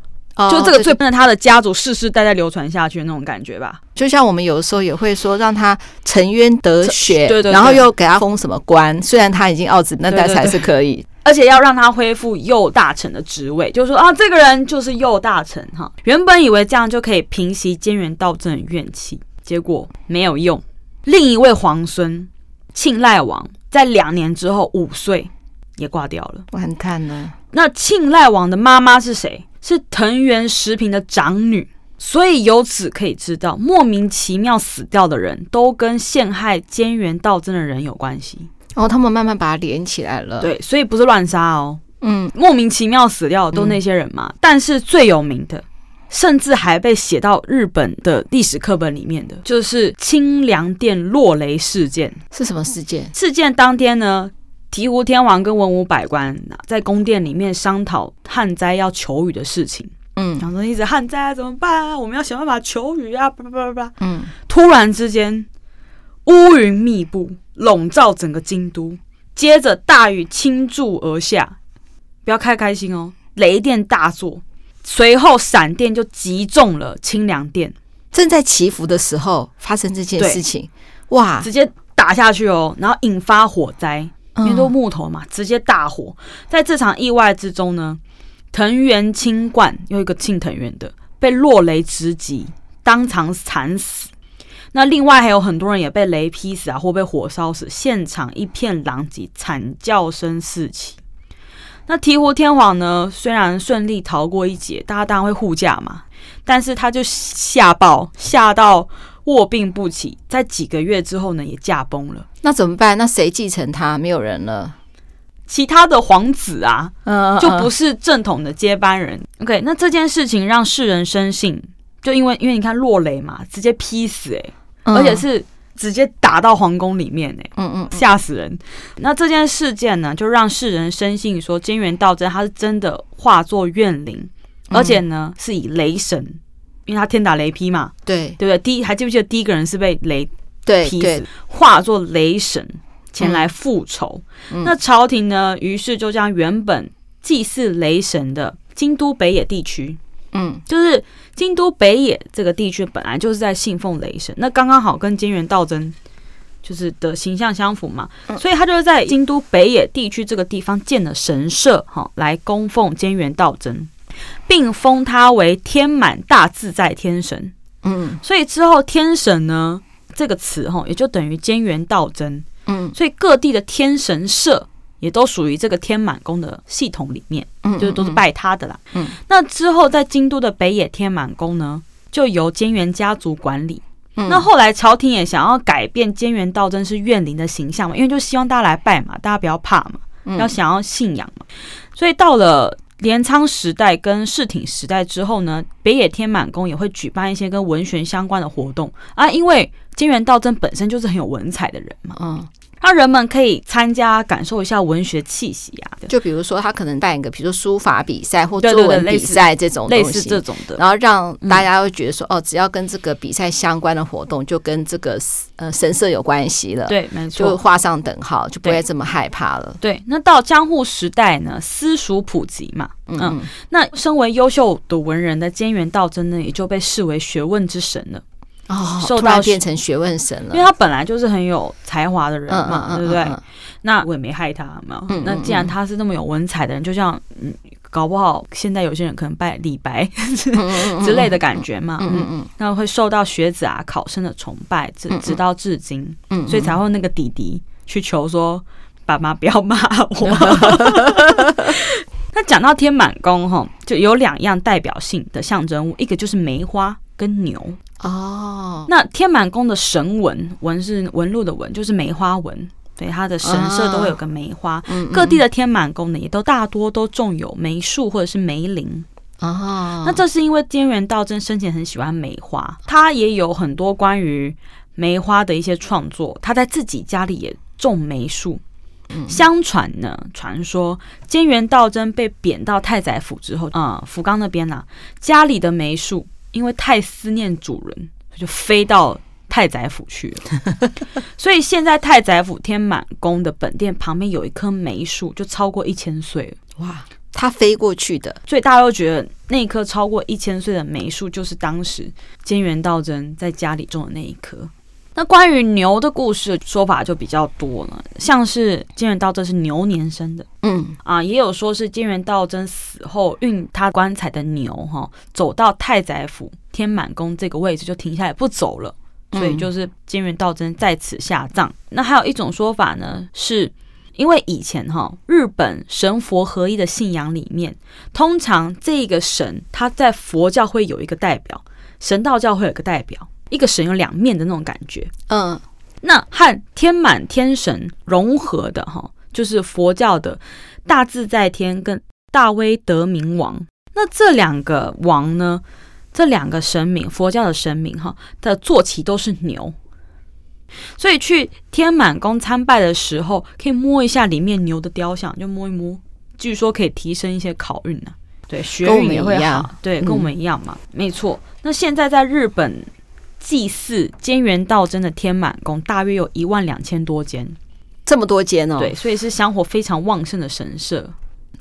[SPEAKER 2] 就这个最跟着他的家族世世代代流传下去的那种感觉吧，
[SPEAKER 1] 就像我们有的时候也会说让他沉冤得雪，对对，然后又给他封什么官，虽然他已经奥子那代才是可以，
[SPEAKER 2] 而且要让他恢复右大臣的职位，就是说啊，这个人就是右大臣哈。原本以为这样就可以平息菅原道真的怨气，结果没有用。另一位皇孙庆赖王在两年之后五岁也挂掉了，
[SPEAKER 1] 完蛋了。
[SPEAKER 2] 那庆赖王的妈妈是谁？是藤原时平的长女，所以由此可以知道，莫名其妙死掉的人都跟陷害菅原道真的人有关系。
[SPEAKER 1] 哦，他们慢慢把它连起来了。
[SPEAKER 2] 对，所以不是乱杀哦。嗯，莫名其妙死掉的都那些人嘛。嗯、但是最有名的，甚至还被写到日本的历史课本里面的，就是清凉殿落雷事件。
[SPEAKER 1] 是什么事件？
[SPEAKER 2] 事件当天呢？醍醐天王跟文武百官在宫殿里面商讨旱灾要求雨的事情，嗯，然后说一直旱灾啊，怎么办啊？我们要想办法求雨啊，叭叭叭叭，嗯，突然之间乌云密布，笼罩整个京都，接着大雨倾注而下，不要开开心哦，雷电大作，随后闪电就击中了清凉殿，
[SPEAKER 1] 正在祈福的时候发生这件事情，哇，
[SPEAKER 2] 直接打下去哦，然后引发火灾。因为都木头嘛，直接大火。在这场意外之中呢，藤原清冠又一个庆藤原的被落雷直击，当场惨死。那另外还有很多人也被雷劈死啊，或被火烧死，现场一片狼藉，惨叫声四起。那醍醐天皇呢，虽然顺利逃过一劫，大家当然会护驾嘛，但是他就吓爆，吓到。卧病不起，在几个月之后呢，也驾崩了。
[SPEAKER 1] 那怎么办？那谁继承他？没有人了。
[SPEAKER 2] 其他的皇子啊，嗯，就不是正统的接班人。OK，那这件事情让世人深信，就因为因为你看落雷嘛，直接劈死诶、欸，而且是直接打到皇宫里面诶、欸，嗯嗯，吓死人。那这件事件呢，就让世人深信说，金元道真他是真的化作怨灵，而且呢，是以雷神。因为他天打雷劈嘛，
[SPEAKER 1] 对
[SPEAKER 2] 对不对？第一还记不记得第一个人是被雷劈死，化作雷神前来复仇。嗯、那朝廷呢，于是就将原本祭祀雷神的京都北野地区，嗯，就是京都北野这个地区本来就是在信奉雷神，那刚刚好跟菅原道真就是的形象相符嘛，嗯、所以他就是在京都北野地区这个地方建了神社，哈，来供奉菅原道真。并封他为天满大自在天神，嗯，所以之后天神呢这个词哈，也就等于菅原道真，嗯，所以各地的天神社也都属于这个天满宫的系统里面，嗯，就是都是拜他的啦。嗯，那之后在京都的北野天满宫呢，就由菅原家族管理。嗯，那后来朝廷也想要改变菅原道真是怨灵的形象嘛，因为就希望大家来拜嘛，大家不要怕嘛，嗯，要想要信仰嘛，所以到了。镰仓时代跟室町时代之后呢，北野天满宫也会举办一些跟文学相关的活动啊，因为金元道真本身就是很有文采的人嘛，嗯。让人们可以参加感受一下文学气息啊，
[SPEAKER 1] 就比如说他可能办一个，比如说书法比赛或作文比赛这种
[SPEAKER 2] 类似这种的，
[SPEAKER 1] 然后让大家会觉得说，哦，只要跟这个比赛相关的活动，就跟这个呃神社有关系了，
[SPEAKER 2] 对，没错，
[SPEAKER 1] 就画上等号，就不会这么害怕了。
[SPEAKER 2] 对，那到江户时代呢，私塾普及嘛，嗯，那身为优秀的文人的菅原道真呢，也就被视为学问之神了。
[SPEAKER 1] 哦，受到变成学问神了，
[SPEAKER 2] 因为他本来就是很有才华的人嘛，嗯嗯嗯、对不对？嗯、那我也没害他嘛。那既然他是那么有文采的人，就像嗯，搞不好现在有些人可能拜李白 之类的感觉嘛。嗯嗯，嗯，那会受到学子啊、考生的崇拜，直直到至今。所以才会那个弟弟去求说：“爸妈不要骂我。”那讲到天满宫哈，就有两样代表性的象征物，一个就是梅花跟牛。哦，那天满宫的神纹纹是纹路的纹，就是梅花纹，所以它的神社都会有个梅花。嗯，各地的天满宫呢，也都大多都种有梅树或者是梅林。哦，那这是因为菅原道真生前很喜欢梅花，他也有很多关于梅花的一些创作。他在自己家里也种梅树。相传呢，传说菅原道真被贬到太宰府之后，啊、嗯，福冈那边呢、啊，家里的梅树。因为太思念主人，就飞到太宰府去了。所以现在太宰府天满宫的本殿旁边有一棵梅树，就超过一千岁了。
[SPEAKER 1] 哇，它飞过去的，
[SPEAKER 2] 所以大家都觉得那棵超过一千岁的梅树就是当时菅原道真在家里种的那一棵。那关于牛的故事说法就比较多了，像是金元道真是牛年生的，嗯。啊，也有说是金元道真死后运他棺材的牛哈，走到太宰府天满宫这个位置就停下来不走了，所以就是金元道真在此下葬。嗯、那还有一种说法呢，是因为以前哈日本神佛合一的信仰里面，通常这个神他在佛教会有一个代表，神道教会有一个代表。一个神有两面的那种感觉，嗯，那和天满天神融合的哈，就是佛教的大自在天跟大威德明王。那这两个王呢，这两个神明，佛教的神明哈的坐骑都是牛，所以去天满宫参拜的时候，可以摸一下里面牛的雕像，就摸一摸，据说可以提升一些考运呢。对，学运也会好。对，跟我们一样嘛，嗯、没错。那现在在日本。祭祀菅原道真的天满宫大约有一万两千多间，
[SPEAKER 1] 这么多间哦。
[SPEAKER 2] 对，所以是香火非常旺盛的神社。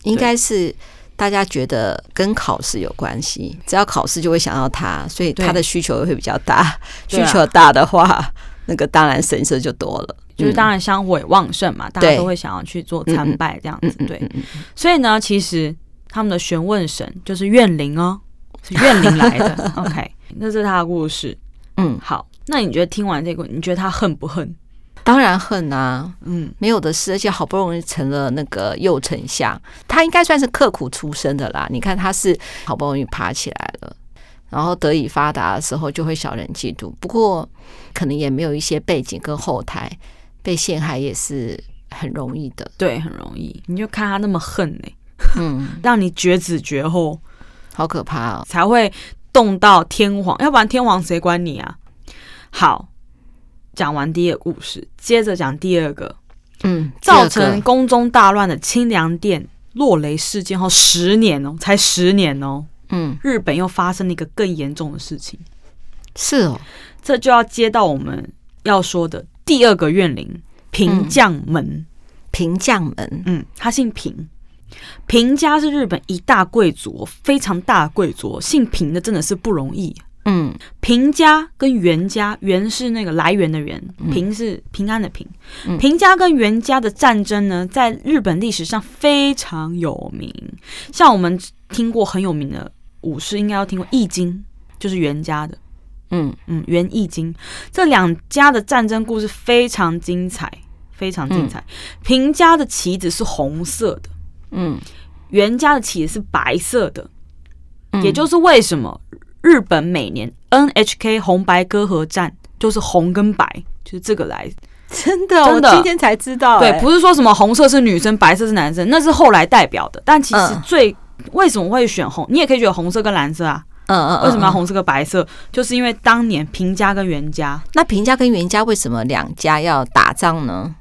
[SPEAKER 1] 应该是大家觉得跟考试有关系，只要考试就会想到他，所以他的需求会比较大。需求大的话，那个当然神社就多了，
[SPEAKER 2] 就是当然香火也旺盛嘛，大家都会想要去做参拜这样子。对，所以呢，其实他们的询问神就是怨灵哦，是怨灵来的。OK，那这是他的故事。嗯，好，那你觉得听完这个，你觉得他恨不恨？
[SPEAKER 1] 当然恨啊，嗯，没有的事，而且好不容易成了那个右丞相，他应该算是刻苦出身的啦。你看他是好不容易爬起来了，然后得以发达的时候就会小人嫉妒，不过可能也没有一些背景跟后台，被陷害也是很容易的，
[SPEAKER 2] 对，很容易。你就看他那么恨呢、欸，嗯，让你绝子绝后，
[SPEAKER 1] 好可怕哦，
[SPEAKER 2] 才会。动到天皇，要不然天皇谁管你啊？好，讲完第一个故事，接着讲第二个。嗯，造成宫中大乱的清凉殿落雷事件后十年哦，才十年哦。嗯，日本又发生了一个更严重的事情。
[SPEAKER 1] 是哦，
[SPEAKER 2] 这就要接到我们要说的第二个怨灵平将门。
[SPEAKER 1] 平将门，
[SPEAKER 2] 嗯，他姓平。平家是日本一大贵族，非常大的贵族，姓平的真的是不容易。嗯，平家跟源家，源是那个来源的源，平是平安的平。平家跟源家的战争呢，在日本历史上非常有名。像我们听过很有名的武士，应该要听过易经，就是源家的。嗯嗯，源义经这两家的战争故事非常精彩。非常精彩。平家的旗子是红色的，嗯，源家的旗子是白色的，也就是为什么日本每年 NHK 红白歌合战就是红跟白，就是这个来。
[SPEAKER 1] 真的，真的，我今天才知道。
[SPEAKER 2] 对，不是说什么红色是女生，白色是男生，那是后来代表的。但其实最为什么会选红？你也可以觉得红色跟蓝色啊。嗯嗯，为什么要红色跟白色？就是因为当年平家跟源家，
[SPEAKER 1] 那平家跟源家为什么两家要打仗呢？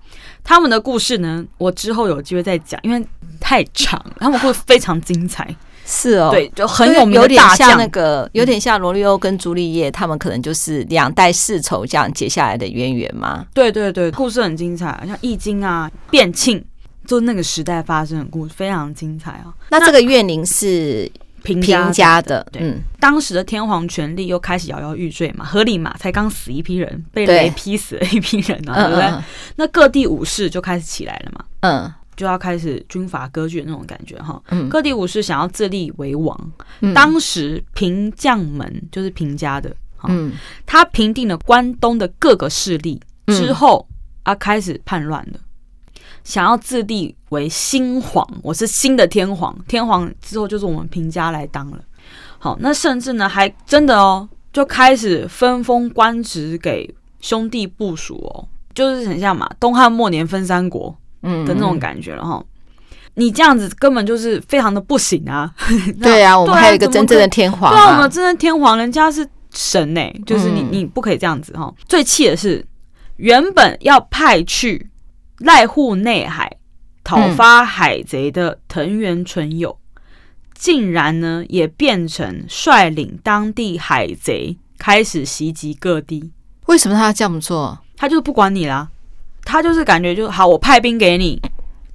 [SPEAKER 2] 他们的故事呢，我之后有机会再讲，因为太长，他们会非常精彩。
[SPEAKER 1] 是哦，
[SPEAKER 2] 对，就很有名的大将，
[SPEAKER 1] 有点像那个，有点像罗密欧跟朱丽叶，他们可能就是两代世仇这样结下来的渊源嘛。
[SPEAKER 2] 对对对，故事很精彩，像易经啊、变庆，就那个时代发生的故事非常精彩啊。
[SPEAKER 1] 那这个怨灵是平家的，
[SPEAKER 2] 对，嗯，当时的天皇权力又开始摇摇欲坠嘛，合理嘛，才刚死一批人，被雷劈死了一批人啊，对不对？那各地武士就开始起来了嘛，嗯。就要开始军阀割据的那种感觉哈，嗯各地武士想要自立为王。嗯、当时平将门就是平家的，嗯，他平定了关东的各个势力之后，啊，开始叛乱了，想要自立为新皇，我是新的天皇，天皇之后就是我们平家来当了。好，那甚至呢，还真的哦，就开始分封官职给兄弟部属哦，就是很像嘛，东汉末年分三国。嗯的那种感觉了哈，你这样子根本就是非常的不行啊！
[SPEAKER 1] 对啊，我们还有一个真正的天皇，
[SPEAKER 2] 对啊，我们真正的天皇，人家是神呢，就是你你不可以这样子哈。最气的是，原本要派去濑户内海讨伐海贼的藤原纯友，竟然呢也变成率领当地海贼开始袭击各地。
[SPEAKER 1] 为什么他要这么做？
[SPEAKER 2] 他就是不管你啦。他就是感觉就好，我派兵给你，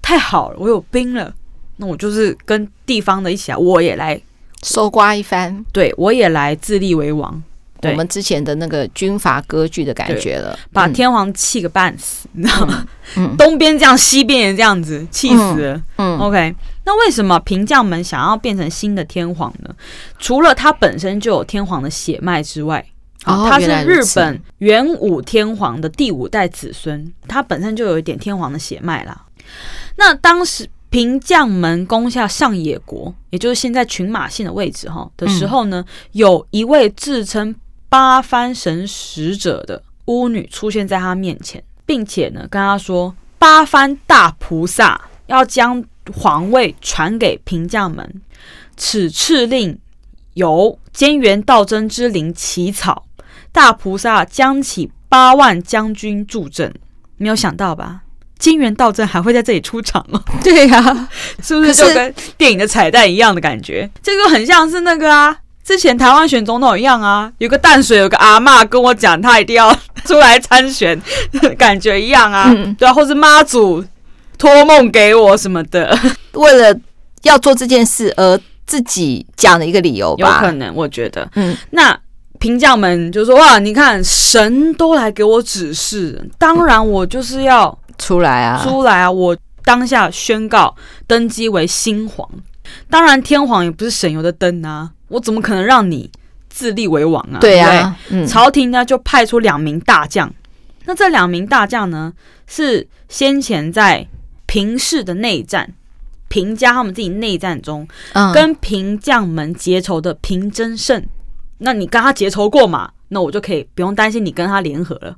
[SPEAKER 2] 太好了，我有兵了，那我就是跟地方的一起来，我也来
[SPEAKER 1] 搜刮一番，
[SPEAKER 2] 对，我也来自立为王。
[SPEAKER 1] 我们之前的那个军阀割据的感觉了，
[SPEAKER 2] 把天皇气个半死，你知道吗？嗯，东边这样，西边也这样子，气死了。嗯，OK，那为什么平将门想要变成新的天皇呢？除了他本身就有天皇的血脉之外。哦，他是日本元武天皇的第五代子孙，他本身就有一点天皇的血脉啦。那当时平将门攻下上野国，也就是现在群马县的位置哈的时候呢，有一位自称八幡神使者的巫女出现在他面前，并且呢跟他说，八幡大菩萨要将皇位传给平将门，此敕令由菅原道真之灵起草。大菩萨将起八万将军助阵，没有想到吧？金元道真还会在这里出场哦。
[SPEAKER 1] 对呀、啊，
[SPEAKER 2] 是不是就跟电影的彩蛋一样的感觉？这个很像是那个啊，之前台湾选总统一样啊，有个淡水有个阿嬷跟我讲，他一定要出来参选，感觉一样啊。嗯、对啊，或是妈祖托梦给我什么的，
[SPEAKER 1] 为了要做这件事而自己讲的一个理由吧？
[SPEAKER 2] 有可能，我觉得，嗯，那。平将们就说：“哇，你看神都来给我指示，当然我就是要
[SPEAKER 1] 出来啊，
[SPEAKER 2] 出来啊！我当下宣告登基为新皇。当然天皇也不是省油的灯啊，我怎么可能让你自立为王啊？
[SPEAKER 1] 对啊，
[SPEAKER 2] 对，嗯，朝廷呢就派出两名大将。那这两名大将呢，是先前在平氏的内战，平家他们自己内战中，嗯，跟平将们结仇的平真胜。”那你跟他结仇过嘛？那我就可以不用担心你跟他联合了。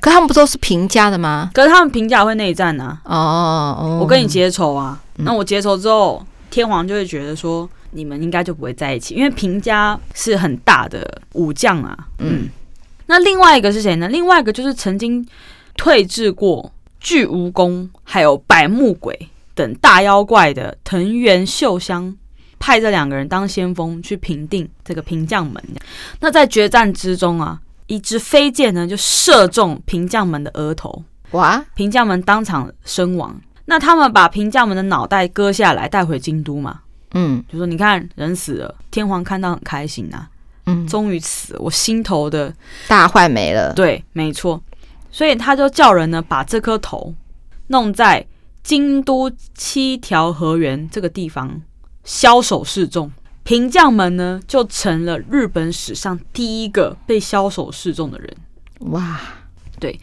[SPEAKER 1] 可他们不都是平家的吗？
[SPEAKER 2] 可是他们平家会内战呢、啊。哦，哦，我跟你结仇啊。嗯、那我结仇之后，天皇就会觉得说你们应该就不会在一起，因为平家是很大的武将啊。嗯。那另外一个是谁呢？另外一个就是曾经退治过巨蜈蚣还有百目鬼等大妖怪的藤原秀香。派这两个人当先锋去平定这个平将门。那在决战之中啊，一支飞箭呢就射中平将门的额头，哇！平将门当场身亡。那他们把平将门的脑袋割下来带回京都嘛？嗯，就说你看人死了，天皇看到很开心呐、啊。嗯，终于死，我心头的
[SPEAKER 1] 大患没了。
[SPEAKER 2] 对，没错。所以他就叫人呢把这颗头弄在京都七条河原这个地方。枭首示众，平将门呢就成了日本史上第一个被枭首示众的人。哇，对，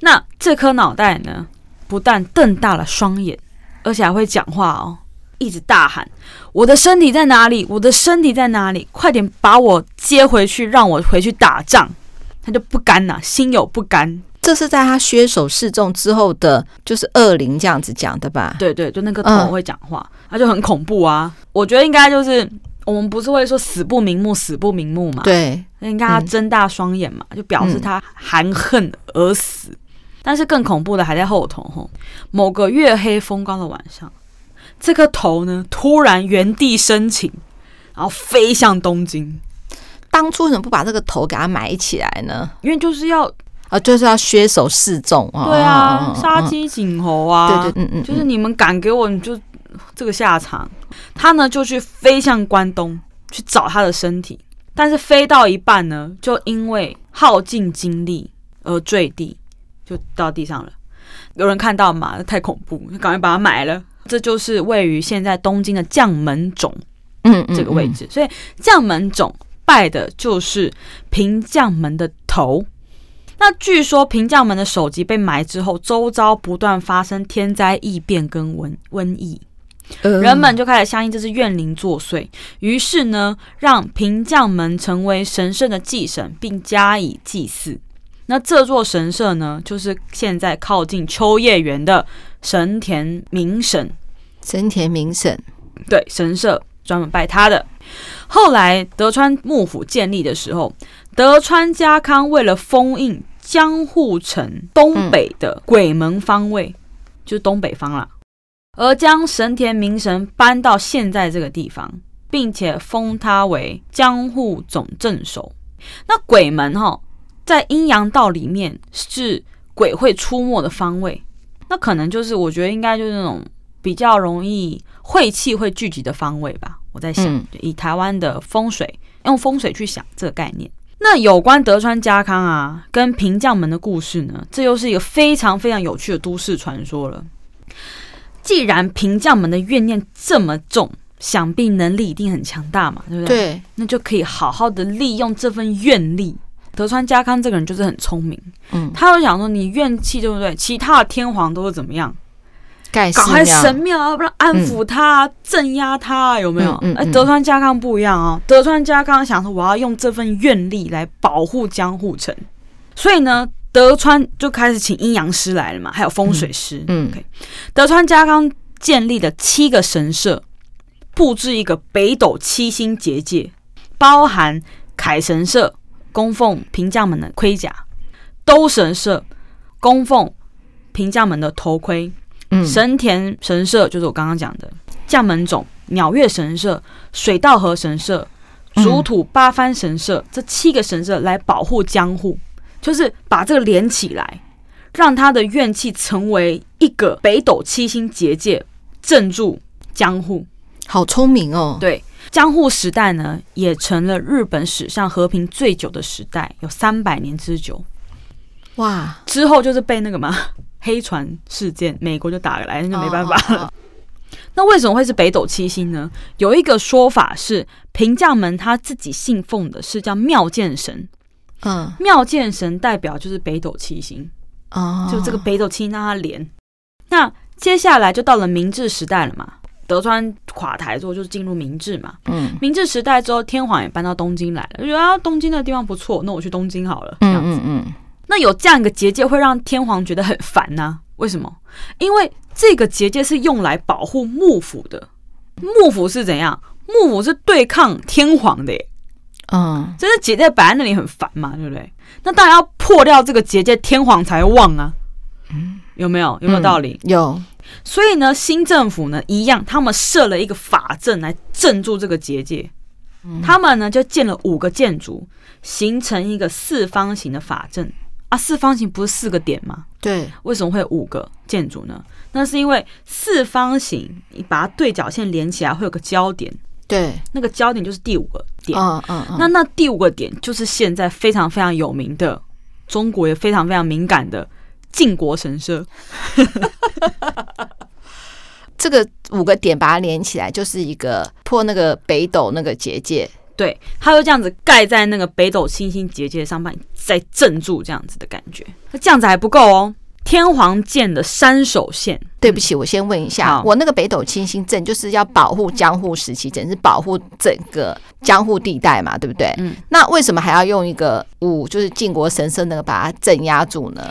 [SPEAKER 2] 那这颗脑袋呢，不但瞪大了双眼，而且还会讲话哦，一直大喊：“我的身体在哪里？我的身体在哪里？快点把我接回去，让我回去打仗。”他就不甘呐、啊，心有不甘。
[SPEAKER 1] 这是在他削手示众之后的，就是恶灵这样子讲的吧？
[SPEAKER 2] 对对，就那个头会讲话，他、嗯、就很恐怖啊。我觉得应该就是我们不是会说死不瞑目，死不瞑目嘛？
[SPEAKER 1] 对，
[SPEAKER 2] 应该他睁大双眼嘛，嗯、就表示他含恨而死。嗯、但是更恐怖的还在后头吼，某个月黑风高的晚上，这个头呢突然原地升起，然后飞向东京。
[SPEAKER 1] 当初为什么不把这个头给他埋起来呢？
[SPEAKER 2] 因为就是要。
[SPEAKER 1] 啊，就是要削手示众啊！
[SPEAKER 2] 对啊，杀鸡儆猴啊！
[SPEAKER 1] 对对，嗯嗯，
[SPEAKER 2] 就是你们敢给我，你就这个下场。他呢就去飞向关东去找他的身体，但是飞到一半呢，就因为耗尽精力而坠地，就到地上了。有人看到嘛？太恐怖，就赶快把它埋了。这就是位于现在东京的将门冢，嗯，这个位置。所以将门冢拜的就是平将门的头。那据说平将门的首级被埋之后，周遭不断发生天灾异变跟瘟瘟疫，人们就开始相信这是怨灵作祟，于是呢，让平将门成为神圣的祭神，并加以祭祀。那这座神社呢，就是现在靠近秋叶原的神田明神。
[SPEAKER 1] 神田明神，
[SPEAKER 2] 对，神社专门拜他的。后来德川幕府建立的时候，德川家康为了封印江户城东北的鬼门方位，嗯、就是东北方了，而将神田明神搬到现在这个地方，并且封他为江户总镇守。那鬼门哈，在阴阳道里面是鬼会出没的方位，那可能就是我觉得应该就是那种比较容易晦气会聚集的方位吧。我在想，嗯、以台湾的风水，用风水去想这个概念。那有关德川家康啊，跟平将门的故事呢，这又是一个非常非常有趣的都市传说了。既然平将门的怨念这么重，想必能力一定很强大嘛，对不对？
[SPEAKER 1] 对，
[SPEAKER 2] 那就可以好好的利用这份怨力。德川家康这个人就是很聪明，嗯，他就想说，你怨气对不对？其他的天皇都是怎么样？
[SPEAKER 1] 搞
[SPEAKER 2] 开神庙啊，不然安抚他、嗯、镇压他，有没有？哎、嗯嗯嗯，德川家康不一样啊。德川家康想说，我要用这份愿力来保护江户城，所以呢，德川就开始请阴阳师来了嘛，还有风水师。嗯，OK。德川家康建立的七个神社，布置一个北斗七星结界，包含凯神社供奉平将门的盔甲，兜神社供奉平将门的头盔。神田神社就是我刚刚讲的将门冢、鸟月神社、水道河神社、竹土八幡神社、嗯、这七个神社来保护江户，就是把这个连起来，让他的怨气成为一个北斗七星结界，镇住江户。
[SPEAKER 1] 好聪明哦！
[SPEAKER 2] 对，江户时代呢，也成了日本史上和平最久的时代，有三百年之久。哇！之后就是被那个嘛。黑船事件，美国就打来，那就没办法了。Oh, oh, oh. 那为什么会是北斗七星呢？有一个说法是，平将门他自己信奉的是叫妙见神，嗯，妙见神代表就是北斗七星，哦，oh. 就这个北斗七星让它连。那接下来就到了明治时代了嘛，德川垮台之后就是进入明治嘛，嗯，明治时代之后，天皇也搬到东京来了，就觉得啊，东京的地方不错，那我去东京好了，这样子，嗯嗯。嗯那有这样一个结界会让天皇觉得很烦呐、啊？为什么？因为这个结界是用来保护幕府的。幕府是怎样？幕府是对抗天皇的耶。嗯，这个结界摆在那里很烦嘛，对不对？那当然要破掉这个结界，天皇才旺啊。嗯，有没有？有没有道理？
[SPEAKER 1] 嗯、有。
[SPEAKER 2] 所以呢，新政府呢一样，他们设了一个法阵来镇住这个结界。嗯、他们呢就建了五个建筑，形成一个四方形的法阵。啊，四方形不是四个点吗？
[SPEAKER 1] 对，
[SPEAKER 2] 为什么会有五个建筑呢？那是因为四方形，你把它对角线连起来会有个交点，
[SPEAKER 1] 对，
[SPEAKER 2] 那个交点就是第五个点。嗯嗯嗯。那那第五个点就是现在非常非常有名的，中国也非常非常敏感的靖国神社。
[SPEAKER 1] 这个五个点把它连起来，就是一个破那个北斗那个结界。
[SPEAKER 2] 对，它就这样子盖在那个北斗七星结界上面，再镇住这样子的感觉。那这样子还不够哦，天皇剑的山手线。
[SPEAKER 1] 对不起，我先问一下，我那个北斗七星阵就是要保护江户时期，整是保护整个江户地带嘛，对不对？嗯。那为什么还要用一个五，就是靖国神社那个把它镇压住呢？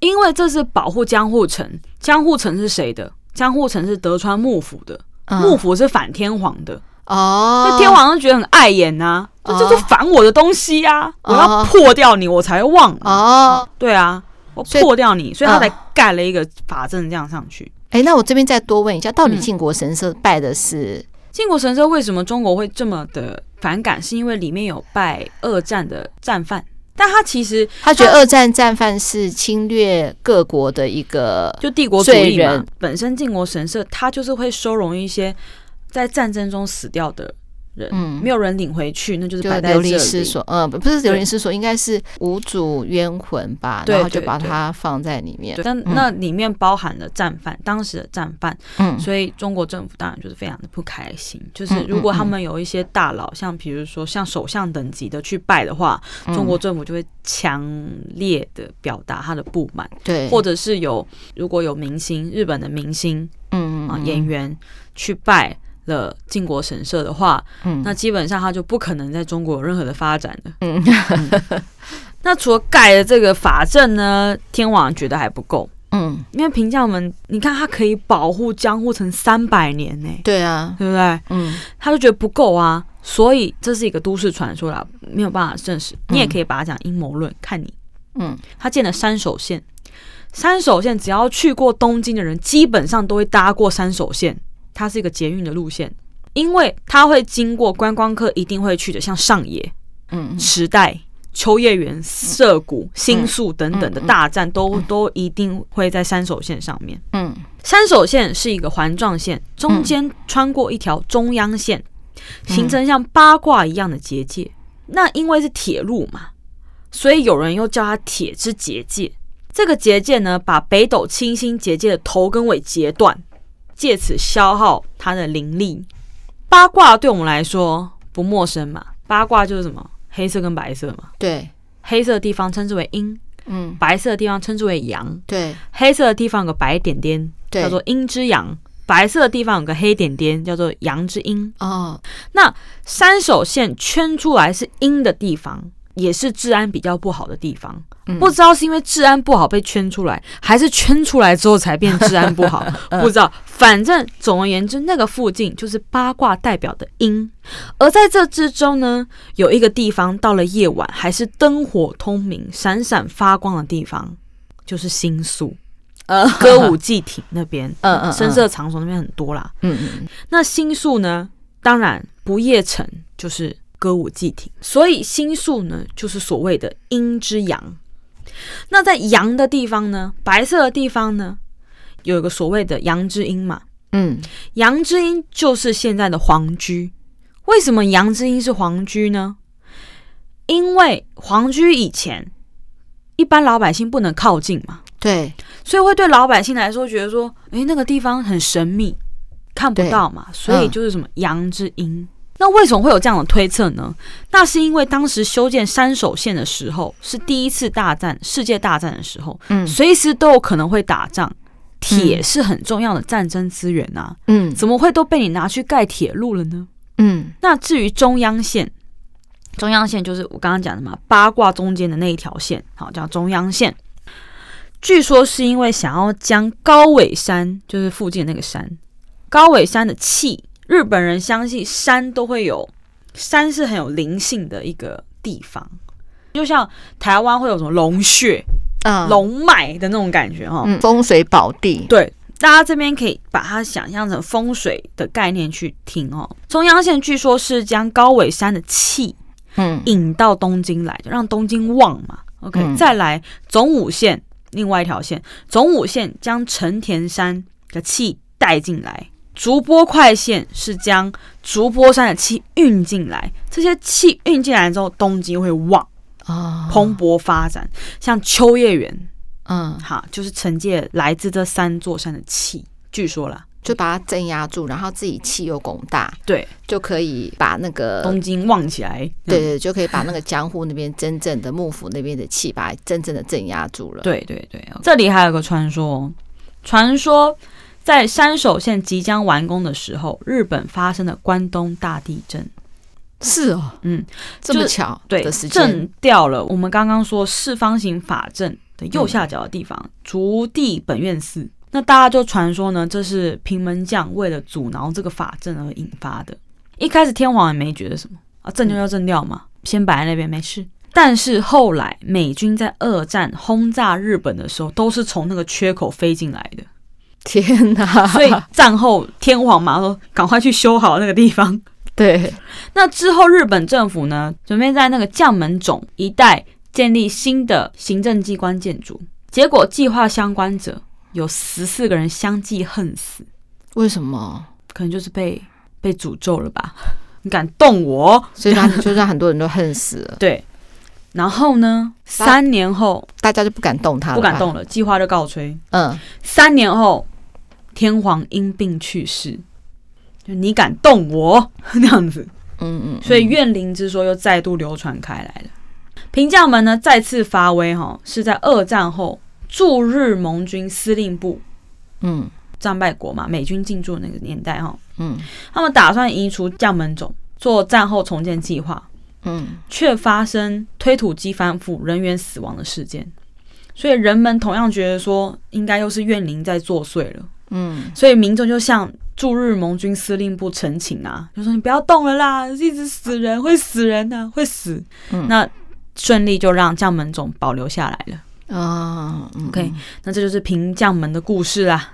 [SPEAKER 2] 因为这是保护江户城。江户城是谁的？江户城是德川幕府的。幕府是反天皇的哦。那天皇上觉得很碍眼呐、啊，这就是反我的东西呀、啊，我要破掉你，我才忘哦。对啊。我破掉你，所以他才盖了一个法阵这样上去。
[SPEAKER 1] 哎、嗯，那我这边再多问一下，到底靖国神社拜的是
[SPEAKER 2] 靖国神社？为什么中国会这么的反感？是因为里面有拜二战的战犯，但他其实
[SPEAKER 1] 他觉得二战战犯是侵略各国的一个
[SPEAKER 2] 就帝国主义嘛。本身靖国神社他就是会收容一些在战争中死掉的。嗯，没有人领回去，那就是摆在这里。
[SPEAKER 1] 流离失所，嗯，不是流离失所，应该是无主冤魂吧？然后就把它放在里面。
[SPEAKER 2] 但那里面包含了战犯，当时的战犯。嗯，所以中国政府当然就是非常的不开心。就是如果他们有一些大佬，像比如说像首相等级的去拜的话，中国政府就会强烈的表达他的不满。对，或者是有如果有明星，日本的明星，嗯啊演员去拜。的靖国神社的话，嗯，那基本上他就不可能在中国有任何的发展了。嗯，嗯 那除了盖的这个法阵呢，天皇觉得还不够。嗯，因为平将们，你看他可以保护江户城三百年呢。
[SPEAKER 1] 对啊，
[SPEAKER 2] 对不对？嗯，他就觉得不够啊，所以这是一个都市传说啦，没有办法证实。你也可以把它讲阴谋论，看你。嗯，他建了山手线，山手线只要去过东京的人，基本上都会搭过山手线。它是一个捷运的路线，因为它会经过观光客一定会去的，像上野、嗯，池袋、秋叶原、涩谷、新宿等等的大站，都都一定会在山手线上面。嗯，山手线是一个环状线，中间穿过一条中央线，形成像八卦一样的结界。那因为是铁路嘛，所以有人又叫它铁之结界。这个结界呢，把北斗七星结界的头跟尾截断。借此消耗他的灵力。八卦对我们来说不陌生嘛？八卦就是什么？黑色跟白色嘛。
[SPEAKER 1] 对，
[SPEAKER 2] 黑色的地方称之为阴，嗯，白色的地方称之为阳。
[SPEAKER 1] 对，
[SPEAKER 2] 黑色的地方有个白点点，叫做阴之阳；白色的地方有个黑点点，叫做阳之阴。哦，那三手线圈出来是阴的地方，也是治安比较不好的地方。不知道是因为治安不好被圈出来，还是圈出来之后才变治安不好？不知道。反正总而言之，那个附近就是八卦代表的阴。而在这之中呢，有一个地方到了夜晚还是灯火通明、闪闪发光的地方，就是新宿。呃，歌舞伎町那边，嗯 嗯，声色场所那边很多啦。嗯嗯。那新宿呢？当然不夜城就是歌舞伎町，所以星宿呢就是所谓的阴之阳。那在阳的地方呢，白色的地方呢，有一个所谓的阳之阴嘛，嗯，阳之阴就是现在的皇居。为什么阳之阴是皇居呢？因为皇居以前一般老百姓不能靠近嘛，
[SPEAKER 1] 对，
[SPEAKER 2] 所以会对老百姓来说觉得说，诶，那个地方很神秘，看不到嘛，所以就是什么阳之阴。那为什么会有这样的推测呢？那是因为当时修建山手线的时候是第一次大战，世界大战的时候，嗯，随时都有可能会打仗，铁是很重要的战争资源呐，嗯，怎么会都被你拿去盖铁路了呢？嗯，那至于中央线，中央线就是我刚刚讲的嘛，八卦中间的那一条线，好，叫中央线。据说是因为想要将高尾山，就是附近那个山，高尾山的气。日本人相信山都会有，山是很有灵性的一个地方，就像台湾会有什么龙穴、嗯，龙脉的那种感觉哈，
[SPEAKER 1] 风水宝地。
[SPEAKER 2] 对，大家这边可以把它想象成风水的概念去听哦。中央线据说是将高尾山的气，嗯，引到东京来，就让东京旺嘛。OK，嗯，再来总武线，另外一条线，总武线将成田山的气带进来。竹波快线是将竹波山的气运进来，这些气运进来之后，东京会旺啊，蓬勃发展。像秋叶原，嗯，好，就是承接来自这三座山的气。据说啦，
[SPEAKER 1] 就把它镇压住，然后自己气又拱大，
[SPEAKER 2] 对，
[SPEAKER 1] 就可以把那个
[SPEAKER 2] 东京旺起来，
[SPEAKER 1] 对对，就可以把那个江户那边真正的幕府那边的气，把它真正的镇压住了。
[SPEAKER 2] 对对对，这里还有个传说，传说在山手线即将完工的时候，日本发生了关东大地震。
[SPEAKER 1] 是哦，
[SPEAKER 2] 嗯，
[SPEAKER 1] 这么巧，
[SPEAKER 2] 对，震掉了我们刚刚说四方形法阵的右下角的地方，嗯、筑地本院寺。那大家就传说呢，这是平门将为了阻挠这个法阵而引发的。一开始天皇也没觉得什么啊，震掉就震掉嘛，嗯、先摆在那边没事。但是后来美军在二战轰炸日本的时候，都是从那个缺口飞进来的。
[SPEAKER 1] 天哪！
[SPEAKER 2] 所以战后天皇嘛说，赶快去修好那个地方。
[SPEAKER 1] 对，
[SPEAKER 2] 那之后日本政府呢，准备在那个将门冢一带建立新的行政机关建筑，结果计划相关者有十四个人相继恨死。
[SPEAKER 1] 为什么？
[SPEAKER 2] 可能就是被被诅咒了吧？你敢动我，
[SPEAKER 1] 所以他就让很多人都恨死了。
[SPEAKER 2] 对，然后呢，三年后
[SPEAKER 1] 大家就不敢动他了，
[SPEAKER 2] 不敢动了，计划就告吹。
[SPEAKER 1] 嗯，
[SPEAKER 2] 三年后，天皇因病去世。就你敢动我？那样子，
[SPEAKER 1] 嗯嗯，
[SPEAKER 2] 所以怨灵之说又再度流传开来了。平将门呢再次发威哈，是在二战后驻日盟军司令部，嗯，战败国嘛，美军进驻那个年代哈，嗯，他们打算移除将门种，做战后重建计划，嗯，却发生推土机翻覆、人员死亡的事件，所以人们同样觉得说，应该又是怨灵在作祟了，嗯，所以民众就向。驻日盟军司令部陈情啊，就说你不要动了啦，一直死人，会死人的、啊，会死。嗯、那顺利就让将门总保留下来了
[SPEAKER 1] 啊。
[SPEAKER 2] OK，那这就是平将门的故事啦。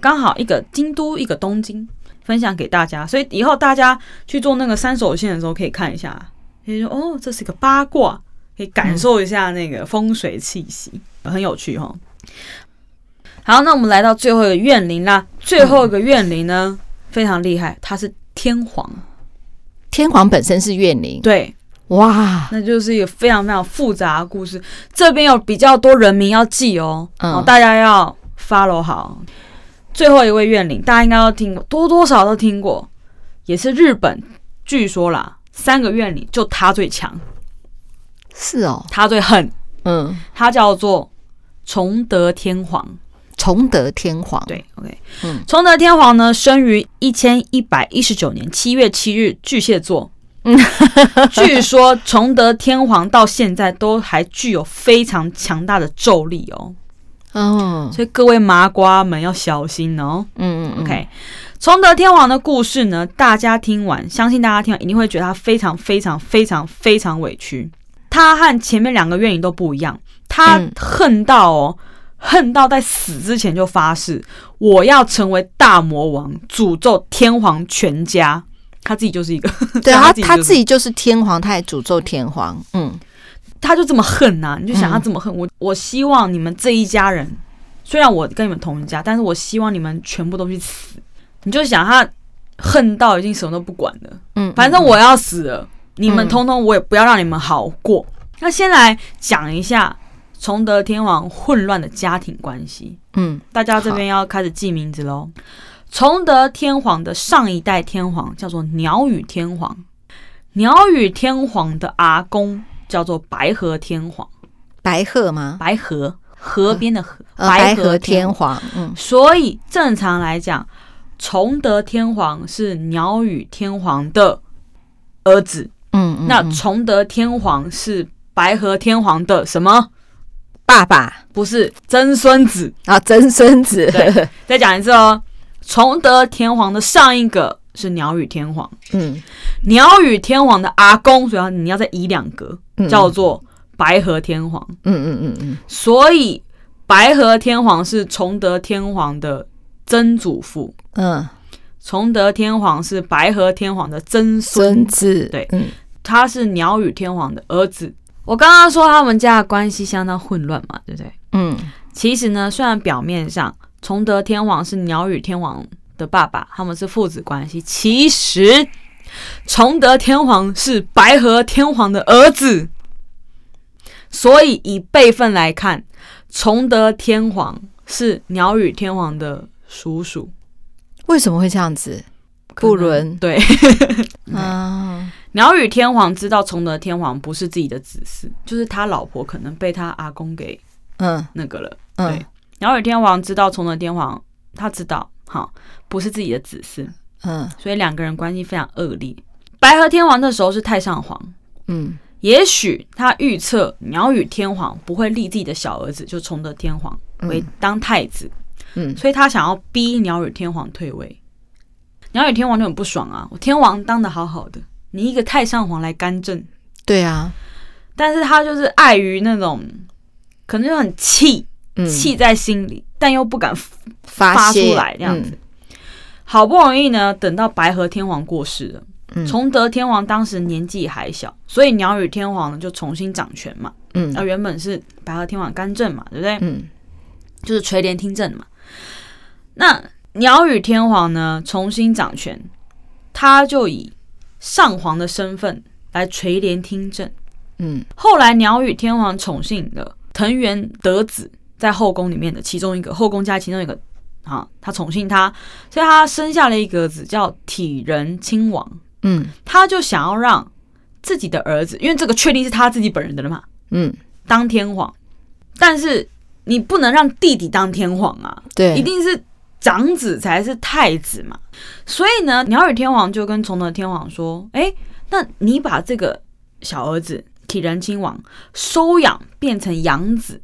[SPEAKER 2] 刚好一个京都，一个东京，分享给大家。所以以后大家去做那个三手线的时候，可以看一下，可以说哦，这是一个八卦，可以感受一下那个风水气息，嗯、很有趣哈。好，那我们来到最后一个怨灵啦。最后一个怨灵呢，非常厉害，它是天皇。
[SPEAKER 1] 天皇本身是怨灵，
[SPEAKER 2] 对，
[SPEAKER 1] 哇，
[SPEAKER 2] 那就是一个非常非常复杂的故事。这边有比较多人名要记哦，嗯，大家要 follow 好。最后一位怨灵，大家应该都听过，多多少少都听过，也是日本，据说啦，三个怨灵就他最强，
[SPEAKER 1] 是哦，
[SPEAKER 2] 他最狠，
[SPEAKER 1] 嗯，
[SPEAKER 2] 他叫做崇德天皇。
[SPEAKER 1] 崇德天皇，
[SPEAKER 2] 对，OK，嗯，崇德天皇呢，生于一千一百一十九年七月七日，巨蟹座。嗯，据说崇德天皇到现在都还具有非常强大的咒力哦。
[SPEAKER 1] 哦，
[SPEAKER 2] 所以各位麻瓜们要小心哦。
[SPEAKER 1] 嗯嗯
[SPEAKER 2] ，OK，崇德天皇的故事呢，大家听完，相信大家听完一定会觉得他非常非常非常非常委屈。他和前面两个怨灵都不一样，他恨到哦。嗯恨到在死之前就发誓，我要成为大魔王，诅咒天皇全家。他自己就是一个，
[SPEAKER 1] 对啊，他他自己就是天皇，他也诅咒天皇。嗯，
[SPEAKER 2] 他就这么恨呐、啊？你就想他这么恨我，我希望你们这一家人，虽然我跟你们同一家，但是我希望你们全部都去死。你就想他恨到已经什么都不管了。嗯，反正我要死了，你们通通我也不要让你们好过。那先来讲一下。崇德天皇混乱的家庭关系，
[SPEAKER 1] 嗯，
[SPEAKER 2] 大家这边要开始记名字喽。崇德天皇的上一代天皇叫做鸟羽天皇，鸟羽天皇的阿公叫做白河天皇，
[SPEAKER 1] 白鹤吗？
[SPEAKER 2] 白河，河边的河，
[SPEAKER 1] 呃、白河天皇。嗯，
[SPEAKER 2] 所以正常来讲，崇德天皇是鸟羽天皇的儿子。
[SPEAKER 1] 嗯，嗯，嗯，
[SPEAKER 2] 那崇德天皇是白河天皇的什么？
[SPEAKER 1] 爸爸
[SPEAKER 2] 不是曾孙子
[SPEAKER 1] 啊，曾孙子。
[SPEAKER 2] 对，再讲一次哦。崇德天皇的上一个是鸟羽天皇，
[SPEAKER 1] 嗯，
[SPEAKER 2] 鸟羽天皇的阿公，所以你要再移两格，叫做白河天皇。
[SPEAKER 1] 嗯嗯嗯嗯。
[SPEAKER 2] 所以白河天皇是崇德天皇的曾祖父。
[SPEAKER 1] 嗯，
[SPEAKER 2] 崇德天皇是白河天皇的曾孙子。对，
[SPEAKER 1] 嗯，
[SPEAKER 2] 他是鸟羽天皇的儿子。我刚刚说他们家的关系相当混乱嘛，对不对？
[SPEAKER 1] 嗯，
[SPEAKER 2] 其实呢，虽然表面上崇德天皇是鸟羽天皇的爸爸，他们是父子关系，其实崇德天皇是白河天皇的儿子，所以以辈分来看，崇德天皇是鸟羽天皇的叔叔。
[SPEAKER 1] 为什么会这样子？不伦
[SPEAKER 2] 对，
[SPEAKER 1] 啊，
[SPEAKER 2] 鸟羽天皇知道崇德天皇不是自己的子嗣，就是他老婆可能被他阿公给嗯那个了。
[SPEAKER 1] 嗯、
[SPEAKER 2] 对，鸟羽天皇知道崇德天皇，他知道哈不是自己的子嗣，
[SPEAKER 1] 嗯，
[SPEAKER 2] 所以两个人关系非常恶劣。白河天皇那时候是太上皇，
[SPEAKER 1] 嗯，
[SPEAKER 2] 也许他预测鸟羽天皇不会立自己的小儿子就崇德天皇为当太子，
[SPEAKER 1] 嗯，
[SPEAKER 2] 所以他想要逼鸟羽天皇退位。鸟羽天皇就很不爽啊！我天王当的好好的，你一个太上皇来干政，
[SPEAKER 1] 对啊。
[SPEAKER 2] 但是他就是碍于那种，可能就很气，气在心里，但又不敢发出来这样子。好不容易呢，等到白河天皇过世了，崇德天皇当时年纪还小，所以鸟羽天皇呢就重新掌权嘛。
[SPEAKER 1] 嗯，
[SPEAKER 2] 那原本是白河天皇干政嘛，对不对？
[SPEAKER 1] 嗯，
[SPEAKER 2] 就是垂帘听政嘛。那。鸟羽天皇呢，重新掌权，他就以上皇的身份来垂帘听政。
[SPEAKER 1] 嗯，
[SPEAKER 2] 后来鸟羽天皇宠幸了藤原德子，在后宫里面的其中一个后宫家其中一个啊，他宠幸他，所以他生下了一个儿子叫体仁亲王。
[SPEAKER 1] 嗯，
[SPEAKER 2] 他就想要让自己的儿子，因为这个确定是他自己本人的了嘛，
[SPEAKER 1] 嗯，
[SPEAKER 2] 当天皇，但是你不能让弟弟当天皇啊，
[SPEAKER 1] 对，
[SPEAKER 2] 一定是。长子才是太子嘛，所以呢，鸟羽天皇就跟崇德天皇说：“哎，那你把这个小儿子体仁亲王收养变成养子，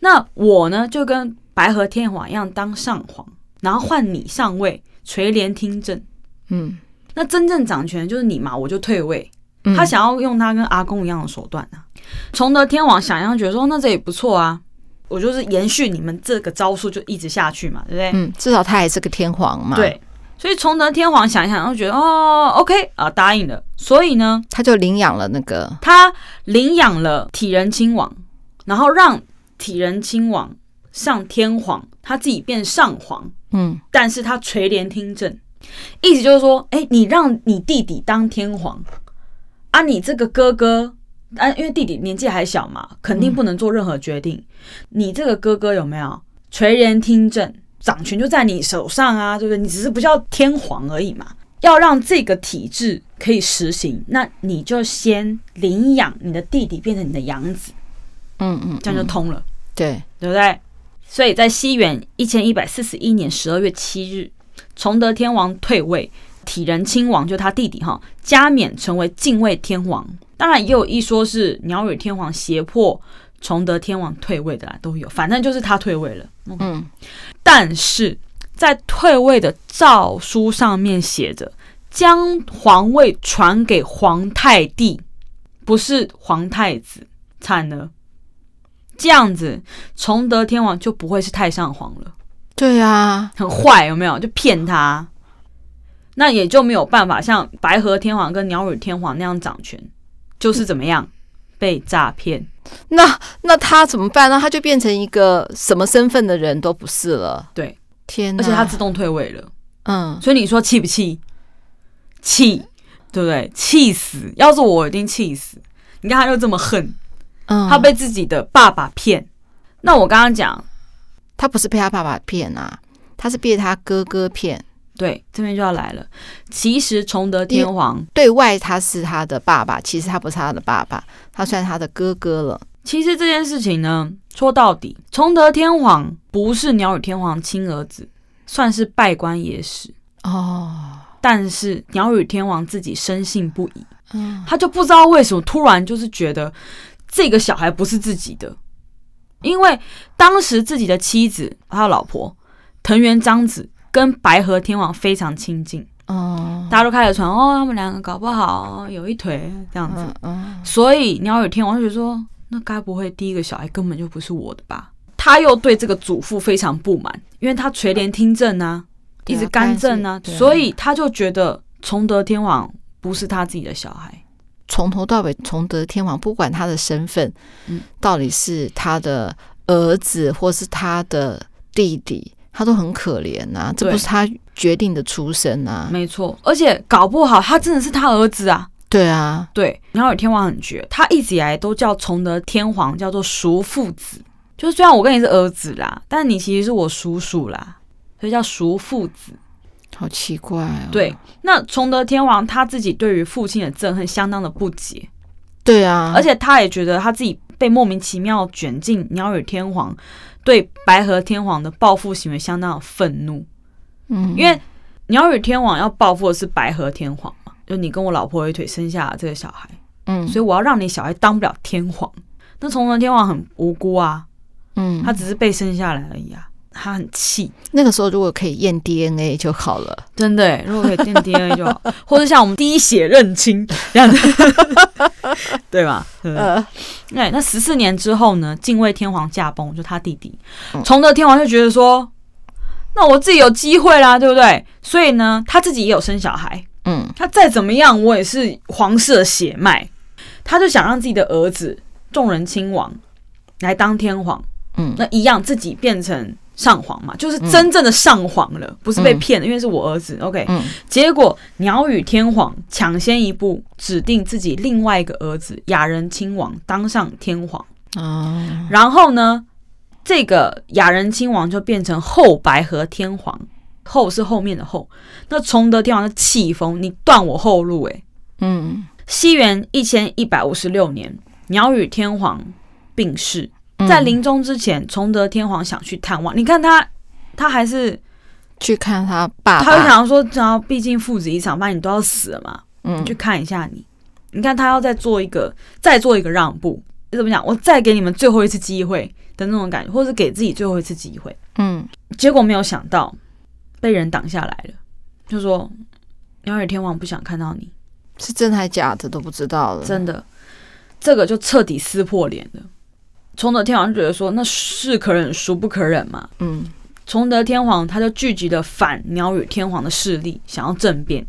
[SPEAKER 2] 那我呢就跟白河天皇一样当上皇，然后换你上位垂帘听政。
[SPEAKER 1] 嗯，
[SPEAKER 2] 那真正掌权就是你嘛，我就退位。他想要用他跟阿公一样的手段啊。崇德天王想一想，觉得说那这也不错啊。”我就是延续你们这个招数，就一直下去嘛，对不对？
[SPEAKER 1] 嗯，至少他还是个天皇嘛。
[SPEAKER 2] 对，所以崇德天皇想一想，就觉得哦，OK 啊，答应了。所以呢，
[SPEAKER 1] 他就领养了那个，
[SPEAKER 2] 他领养了体仁亲王，然后让体仁亲王上天皇，他自己变上皇。
[SPEAKER 1] 嗯，
[SPEAKER 2] 但是他垂帘听政，意思就是说，哎，你让你弟弟当天皇啊，你这个哥哥。啊，因为弟弟年纪还小嘛，肯定不能做任何决定。嗯、你这个哥哥有没有垂帘听政，掌权就在你手上啊？对不对？你只是不叫天皇而已嘛。要让这个体制可以实行，那你就先领养你的弟弟，变成你的养子。
[SPEAKER 1] 嗯嗯，
[SPEAKER 2] 这样就通了，
[SPEAKER 1] 对
[SPEAKER 2] 对不对？所以在西元一千一百四十一年十二月七日，崇德天王退位，体仁亲王就他弟弟哈加冕成为近卫天皇。当然也有一说是鸟语天皇胁迫崇德天皇退位的啦，都有，反正就是他退位了。
[SPEAKER 1] 嗯，
[SPEAKER 2] 但是在退位的诏书上面写着将皇位传给皇太帝，不是皇太子，惨了。这样子，崇德天王就不会是太上皇了。
[SPEAKER 1] 对啊，
[SPEAKER 2] 很坏，有没有？就骗他，那也就没有办法像白河天皇跟鸟羽天皇那样掌权。就是怎么样被诈骗？
[SPEAKER 1] 那那他怎么办呢？他就变成一个什么身份的人都不是了。
[SPEAKER 2] 对，
[SPEAKER 1] 天，
[SPEAKER 2] 而且他自动退位了。
[SPEAKER 1] 嗯，
[SPEAKER 2] 所以你说气不气？气，对不对？气死！要是我一定气死。你看他又这么恨，
[SPEAKER 1] 嗯，
[SPEAKER 2] 他被自己的爸爸骗。那我刚刚讲，
[SPEAKER 1] 他不是被他爸爸骗啊，他是被他哥哥骗。
[SPEAKER 2] 对，这边就要来了。其实崇德天皇
[SPEAKER 1] 对外他是他的爸爸，其实他不是他的爸爸，他算他的哥哥了。
[SPEAKER 2] 其实这件事情呢，说到底，崇德天皇不是鸟羽天皇亲儿子，算是拜官野史
[SPEAKER 1] 哦。
[SPEAKER 2] 但是鸟羽天皇自己深信不疑，
[SPEAKER 1] 嗯，
[SPEAKER 2] 他就不知道为什么突然就是觉得这个小孩不是自己的，因为当时自己的妻子他的老婆藤原章子。跟白河天王非常亲近
[SPEAKER 1] 哦，
[SPEAKER 2] 大家都开始传哦，他们两个搞不好有一腿这样子，
[SPEAKER 1] 嗯，
[SPEAKER 2] 所以鸟羽天王就说，那该不会第一个小孩根本就不是我的吧？他又对这个祖父非常不满，因为他垂帘听政啊，一直干政啊，所以他就觉得崇德天王不是他自己的小孩。
[SPEAKER 1] 从头到尾，崇德天王不管他的身份，嗯，到底是他的儿子或是他的弟弟。他都很可怜呐、啊，这不是他决定的出身啊。
[SPEAKER 2] 没错，而且搞不好他真的是他儿子啊。
[SPEAKER 1] 对啊，
[SPEAKER 2] 对。鸟羽天王很绝，他一直以来都叫崇德天皇叫做叔父子，就是虽然我跟你是儿子啦，但你其实是我叔叔啦，所以叫叔父子。
[SPEAKER 1] 好奇怪哦。
[SPEAKER 2] 对，那崇德天王他自己对于父亲的憎恨相当的不解。
[SPEAKER 1] 对啊，
[SPEAKER 2] 而且他也觉得他自己被莫名其妙卷进鸟羽天皇对白河天皇的报复行为，相当的愤怒。
[SPEAKER 1] 嗯，
[SPEAKER 2] 因为鸟羽天皇要报复的是白河天皇嘛，就你跟我老婆一腿生下了这个小孩，
[SPEAKER 1] 嗯，
[SPEAKER 2] 所以我要让你小孩当不了天皇。那崇德天皇很无辜啊，
[SPEAKER 1] 嗯，
[SPEAKER 2] 他只是被生下来而已啊，他很气。
[SPEAKER 1] 那个时候如果可以验 DNA 就好了，
[SPEAKER 2] 真的，如果可以验 DNA 就好，或者像我们滴血认亲 这样子，对吧？呃，对，那十四年之后呢，敬畏天皇驾崩，就他弟弟。崇德天皇就觉得说，那我自己有机会啦，对不对？所以呢，他自己也有生小孩，
[SPEAKER 1] 嗯，
[SPEAKER 2] 他再怎么样，我也是皇室的血脉，他就想让自己的儿子众人亲王来当天皇，
[SPEAKER 1] 嗯，
[SPEAKER 2] 那一样自己变成上皇嘛，就是真正的上皇了，嗯、不是被骗的，因为是我儿子。OK，、
[SPEAKER 1] 嗯、
[SPEAKER 2] 结果鸟语天皇抢先一步指定自己另外一个儿子雅人亲王当上天皇，
[SPEAKER 1] 哦，
[SPEAKER 2] 然后呢，这个雅人亲王就变成后白河天皇，后是后面的后。那崇德天皇的气疯，你断我后路、欸，诶。
[SPEAKER 1] 嗯，
[SPEAKER 2] 西元一千一百五十六年，鸟语天皇病逝。在临终之前，崇德天皇想去探望。你看他，他还是
[SPEAKER 1] 去看他爸爸。
[SPEAKER 2] 他就想说，然后毕竟父子一场，反正你都要死了嘛，
[SPEAKER 1] 嗯，
[SPEAKER 2] 去看一下你。你看他要再做一个，再做一个让步，怎么讲？我再给你们最后一次机会的那种感觉，或是给自己最后一次机会。
[SPEAKER 1] 嗯，
[SPEAKER 2] 结果没有想到被人挡下来了，就说鸟羽天皇不想看到你，
[SPEAKER 1] 是真还假的都不知道了。
[SPEAKER 2] 真的，这个就彻底撕破脸了。崇德天皇就觉得说，那是可忍，孰不可忍嘛。
[SPEAKER 1] 嗯，
[SPEAKER 2] 崇德天皇他就聚集了反鸟羽天皇的势力，想要政变。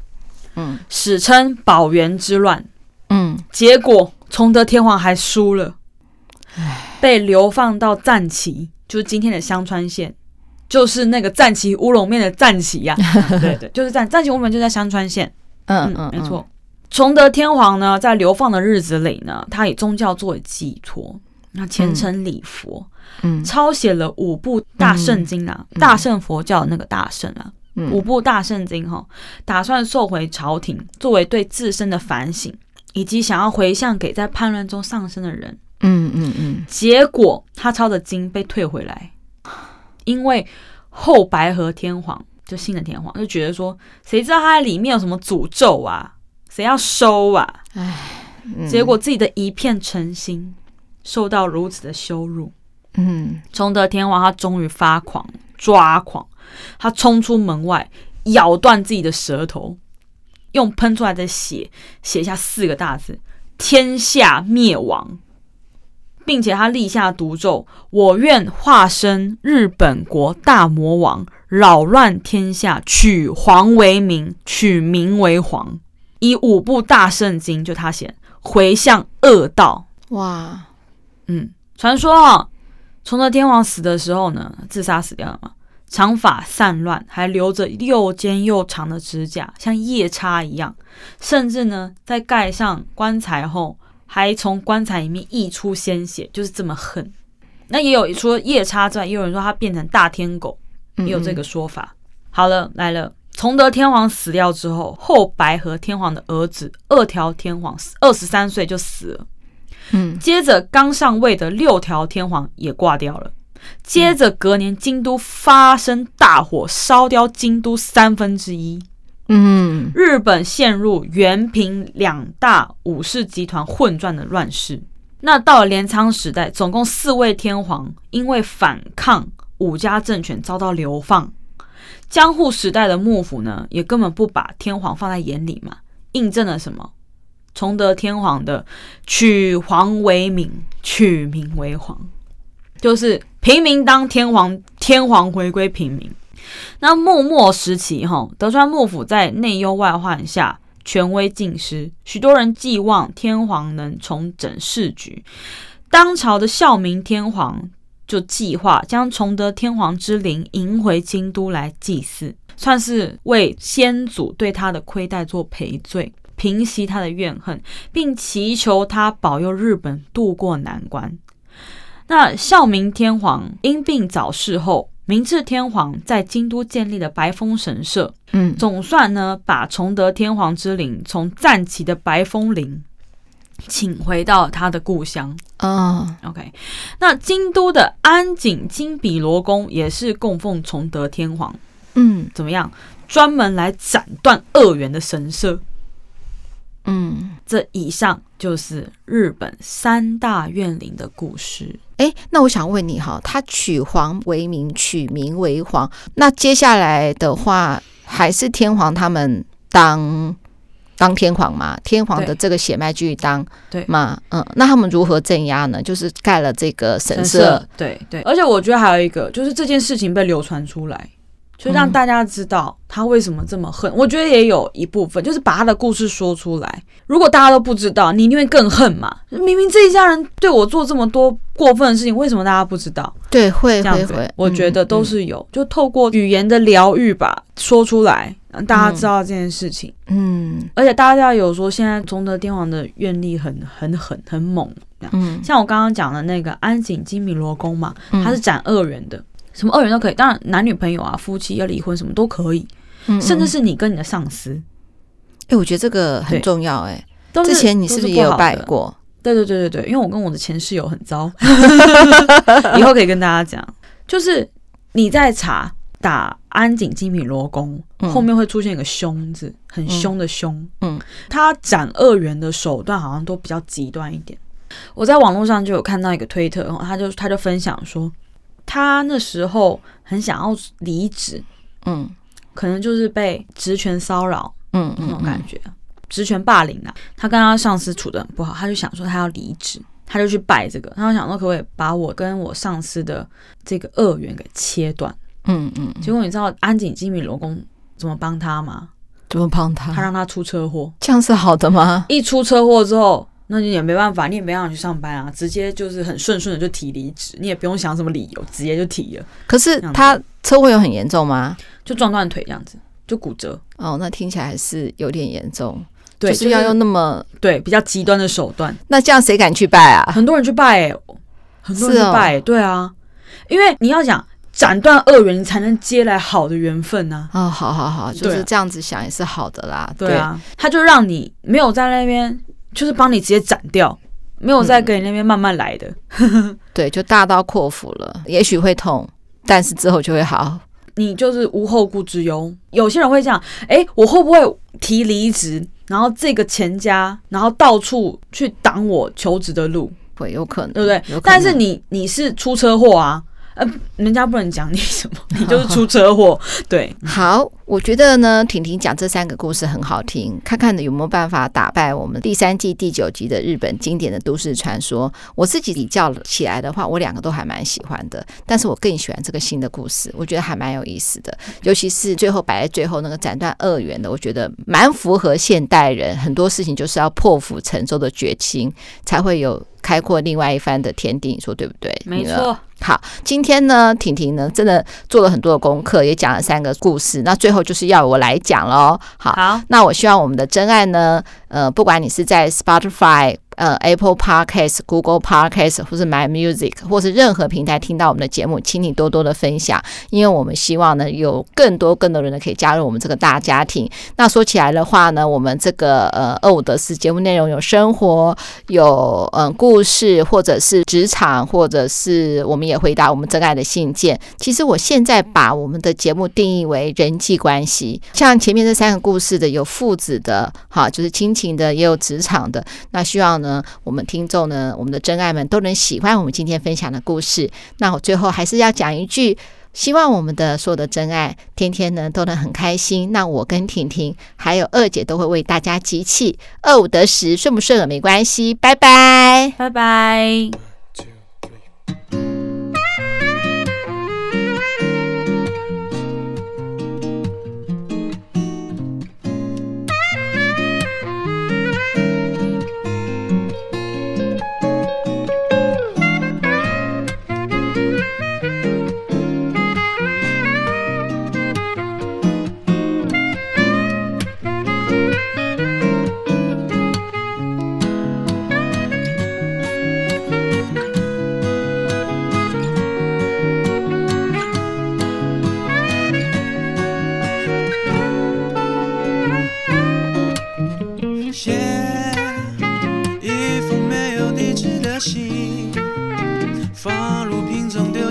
[SPEAKER 1] 嗯，
[SPEAKER 2] 史称保元之乱。
[SPEAKER 1] 嗯，
[SPEAKER 2] 结果崇德天皇还输了，
[SPEAKER 1] 唉，
[SPEAKER 2] 被流放到赞岐，就是今天的香川县，就是那个赞岐乌龙面的赞岐呀。对对，就是赞赞岐乌龙面就在香川县。
[SPEAKER 1] 嗯嗯，
[SPEAKER 2] 没错。崇德天皇呢，在流放的日子里呢，他以宗教作为寄托。那虔诚礼佛，
[SPEAKER 1] 嗯，
[SPEAKER 2] 抄写了五部大圣经啊，嗯、大圣佛教的那个大圣啊，
[SPEAKER 1] 嗯、
[SPEAKER 2] 五部大圣经哈，打算送回朝廷，作为对自身的反省，以及想要回向给在叛乱中丧生的人。
[SPEAKER 1] 嗯嗯嗯。
[SPEAKER 2] 结果他抄的经被退回来，因为后白河天皇就新的天皇就觉得说，谁知道他在里面有什么诅咒啊？谁要收啊？
[SPEAKER 1] 唉，嗯、
[SPEAKER 2] 结果自己的一片诚心。受到如此的羞辱，
[SPEAKER 1] 嗯，
[SPEAKER 2] 崇德天皇他终于发狂抓狂，他冲出门外，咬断自己的舌头，用喷出来的血写下四个大字：“天下灭亡”，并且他立下毒咒：“我愿化身日本国大魔王，扰乱天下，取皇为名，取名为皇。”以五部大圣经，就他写，回向恶道，
[SPEAKER 1] 哇。
[SPEAKER 2] 嗯，传说啊，崇德天皇死的时候呢，自杀死掉了嘛，长发散乱，还留着又尖又长的指甲，像夜叉一样。甚至呢，在盖上棺材后，还从棺材里面溢出鲜血，就是这么狠。那也有除了夜叉之外，也有人说他变成大天狗，也有这个说法。好了，来了，崇德天皇死掉之后，后白河天皇的儿子二条天皇二十三岁就死了。
[SPEAKER 1] 嗯，
[SPEAKER 2] 接着刚上位的六条天皇也挂掉了。接着隔年，京都发生大火，烧掉京都三分之一。
[SPEAKER 1] 嗯，
[SPEAKER 2] 日本陷入源平两大武士集团混战的乱世。那到了镰仓时代，总共四位天皇因为反抗武家政权遭到流放。江户时代的幕府呢，也根本不把天皇放在眼里嘛，印证了什么？崇德天皇的取皇为民，取民为皇，就是平民当天皇，天皇回归平民。那幕末时期，哈德川幕府在内忧外患下，权威尽失，许多人寄望天皇能重整市局。当朝的孝明天皇就计划将崇德天皇之灵迎回京都来祭祀，算是为先祖对他的亏待做赔罪。平息他的怨恨，并祈求他保佑日本渡过难关。那孝明天皇因病早逝后，明治天皇在京都建立了白风神社，
[SPEAKER 1] 嗯，
[SPEAKER 2] 总算呢把崇德天皇之灵从暂期的白风陵请回到他的故乡。
[SPEAKER 1] 哦
[SPEAKER 2] ，OK，那京都的安井金比罗宫也是供奉崇德天皇，
[SPEAKER 1] 嗯
[SPEAKER 2] 怎么样？专门来斩断恶缘的神社。
[SPEAKER 1] 嗯，
[SPEAKER 2] 这以上就是日本三大怨灵的故事。
[SPEAKER 1] 哎，那我想问你哈，他取皇为名，取名为皇，那接下来的话还是天皇他们当当天皇嘛？天皇的这个血脉继续当
[SPEAKER 2] 对
[SPEAKER 1] 嘛？嗯，那他们如何镇压呢？就是盖了这个神社，
[SPEAKER 2] 神社对对。而且我觉得还有一个，就是这件事情被流传出来。就让大家知道他为什么这么恨，我觉得也有一部分就是把他的故事说出来。如果大家都不知道，你一定会更恨嘛。明明这一家人对我做这么多过分的事情，为什么大家不知道？
[SPEAKER 1] 对，会
[SPEAKER 2] 这样子我觉得都是有，就透过语言的疗愈吧，说出来让大家知道这件事情。
[SPEAKER 1] 嗯
[SPEAKER 2] 而且大家有说，现在崇德天皇的愿力很很狠很猛，
[SPEAKER 1] 嗯，
[SPEAKER 2] 像我刚刚讲的那个安井金米罗宫嘛，
[SPEAKER 1] 嗯
[SPEAKER 2] 他是斩恶人的。什么二人都可以，当然男女朋友啊、夫妻要离婚什么都可以，
[SPEAKER 1] 嗯
[SPEAKER 2] 甚至是你跟你的上司。
[SPEAKER 1] 哎、欸，我觉得这个很重要、欸。哎，之前你是不是也有拜过？
[SPEAKER 2] 对对对对对，因为我跟我的前室友很糟，以后可以跟大家讲，就是你在查打安井金品罗宫、嗯、后面会出现一个凶字，很凶的凶。嗯，他斩恶人的手段好像都比较极端一点。我在网络上就有看到一个推特，他就他就分享说。他那时候很想要离职，
[SPEAKER 1] 嗯，
[SPEAKER 2] 可能就是被职权骚扰，
[SPEAKER 1] 嗯，
[SPEAKER 2] 那种感觉，职权霸凌啊。他跟他上司处的很不好，他就想说他要离职，他就去拜这个，他就想说可不可以把我跟我上司的这个恶缘给切断？
[SPEAKER 1] 嗯嗯。
[SPEAKER 2] 结果你知道安井金米罗宫怎么帮他吗？
[SPEAKER 1] 怎么帮他？
[SPEAKER 2] 他让他出车祸，
[SPEAKER 1] 这样是好的吗？
[SPEAKER 2] 一出车祸之后。那你也没办法，你也没办法去上班啊，直接就是很顺顺的就提离职，你也不用想什么理由，直接就提了。
[SPEAKER 1] 可是他车祸有很严重吗？
[SPEAKER 2] 就撞断腿这样子，就骨折。
[SPEAKER 1] 哦，那听起来还是有点严重。
[SPEAKER 2] 对，
[SPEAKER 1] 就是要用那
[SPEAKER 2] 么、对比较极端的手段。
[SPEAKER 1] 那这样谁敢去拜啊？
[SPEAKER 2] 很多人去拜、欸，很多人去拜、欸哦，对啊，因为你要讲斩断恶缘，你才能接来好的缘分呢、
[SPEAKER 1] 啊。哦，好好好，就是这样子想也是好的啦。对，
[SPEAKER 2] 对啊，他就让你没有在那边。就是帮你直接斩掉，没有再给你那边慢慢来的。
[SPEAKER 1] 嗯、对，就大刀阔斧了，也许会痛，但是之后就会好。
[SPEAKER 2] 你就是无后顾之忧。有些人会这样，哎、欸，我会不会提离职？然后这个钱家，然后到处去挡我求职的路？
[SPEAKER 1] 会有可能，
[SPEAKER 2] 对不对？但是你你是出车祸啊。呃，人家不能讲你什么，你就是出车祸。对，
[SPEAKER 1] 好，我觉得呢，婷婷讲这三个故事很好听，看看有没有办法打败我们第三季第九集的日本经典的都市传说。我自己比较起来的话，我两个都还蛮喜欢的，但是我更喜欢这个新的故事，我觉得还蛮有意思的，尤其是最后摆在最后那个斩断恶缘的，我觉得蛮符合现代人很多事情就是要破釜沉舟的决心，才会有开阔另外一番的天地，你说对不对？
[SPEAKER 2] 没错。
[SPEAKER 1] 好，今天呢，婷婷呢，真的做了很多的功课，也讲了三个故事。那最后就是要我来讲喽。好，
[SPEAKER 2] 好，
[SPEAKER 1] 那我希望我们的真爱呢，呃，不管你是在 Spotify。呃，Apple Podcast、Google Podcast 或是 My Music，或是任何平台听到我们的节目，请你多多的分享，因为我们希望呢，有更多更多人呢可以加入我们这个大家庭。那说起来的话呢，我们这个呃二五得四节目内容有生活，有嗯、故事，或者是职场，或者是我们也回答我们真爱的信件。其实我现在把我们的节目定义为人际关系，像前面这三个故事的，有父子的，哈，就是亲情的，也有职场的。那希望呢。我们听众呢，我们的真爱们都能喜欢我们今天分享的故事。那我最后还是要讲一句，希望我们的所有的真爱天天呢都能很开心。那我跟婷婷还有二姐都会为大家集气，二五得十，顺不顺耳没关系。拜拜，
[SPEAKER 2] 拜拜。
[SPEAKER 3] 写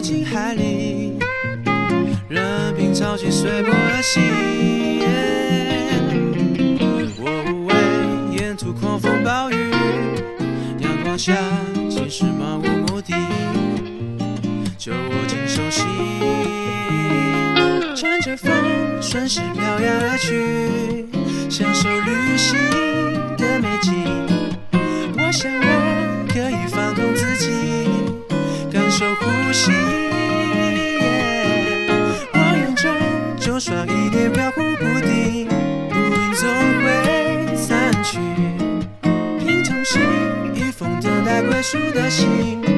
[SPEAKER 3] 进海里，任凭潮汐随波而行。我无畏沿途狂风暴雨，阳光下即使漫无目的，就握紧手心，乘着风顺势飘扬而去。享受旅行的美景，我想树的心。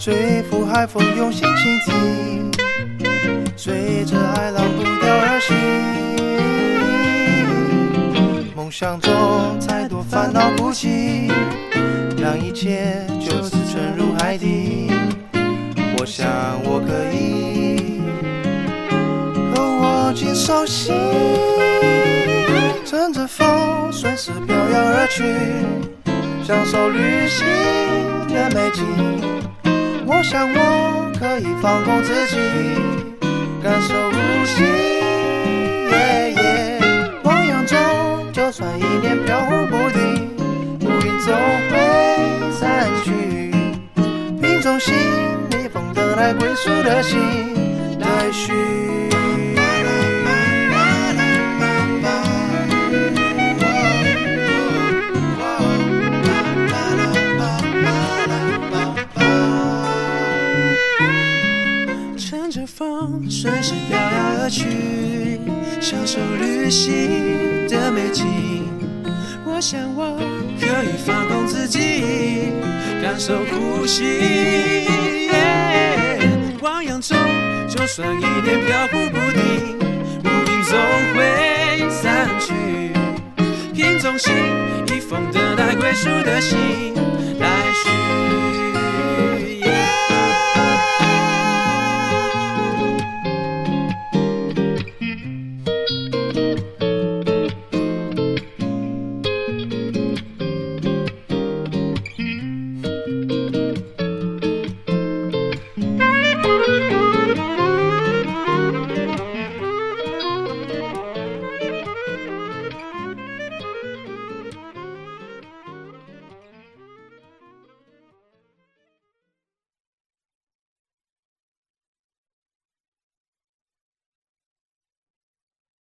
[SPEAKER 3] 吹拂
[SPEAKER 4] 海风用心倾听，随着海浪步调而行。梦想中太多烦恼孤寂，让一切就此沉入海底。我想我可以，和握紧手心，乘着风顺势飘扬而去，享受旅行的美景。我想我可以放空自己，感受呼吸。Yeah, yeah. 汪洋中，就算一年飘忽不定，乌云总会散去。命中信，一封等待归宿的信，待
[SPEAKER 3] 续。去，享受旅行的美景。我想我可以放空自己，感受呼吸。汪洋中，就算一点飘忽不定，乌云总会散去。瓶中心，一封等待归属的信。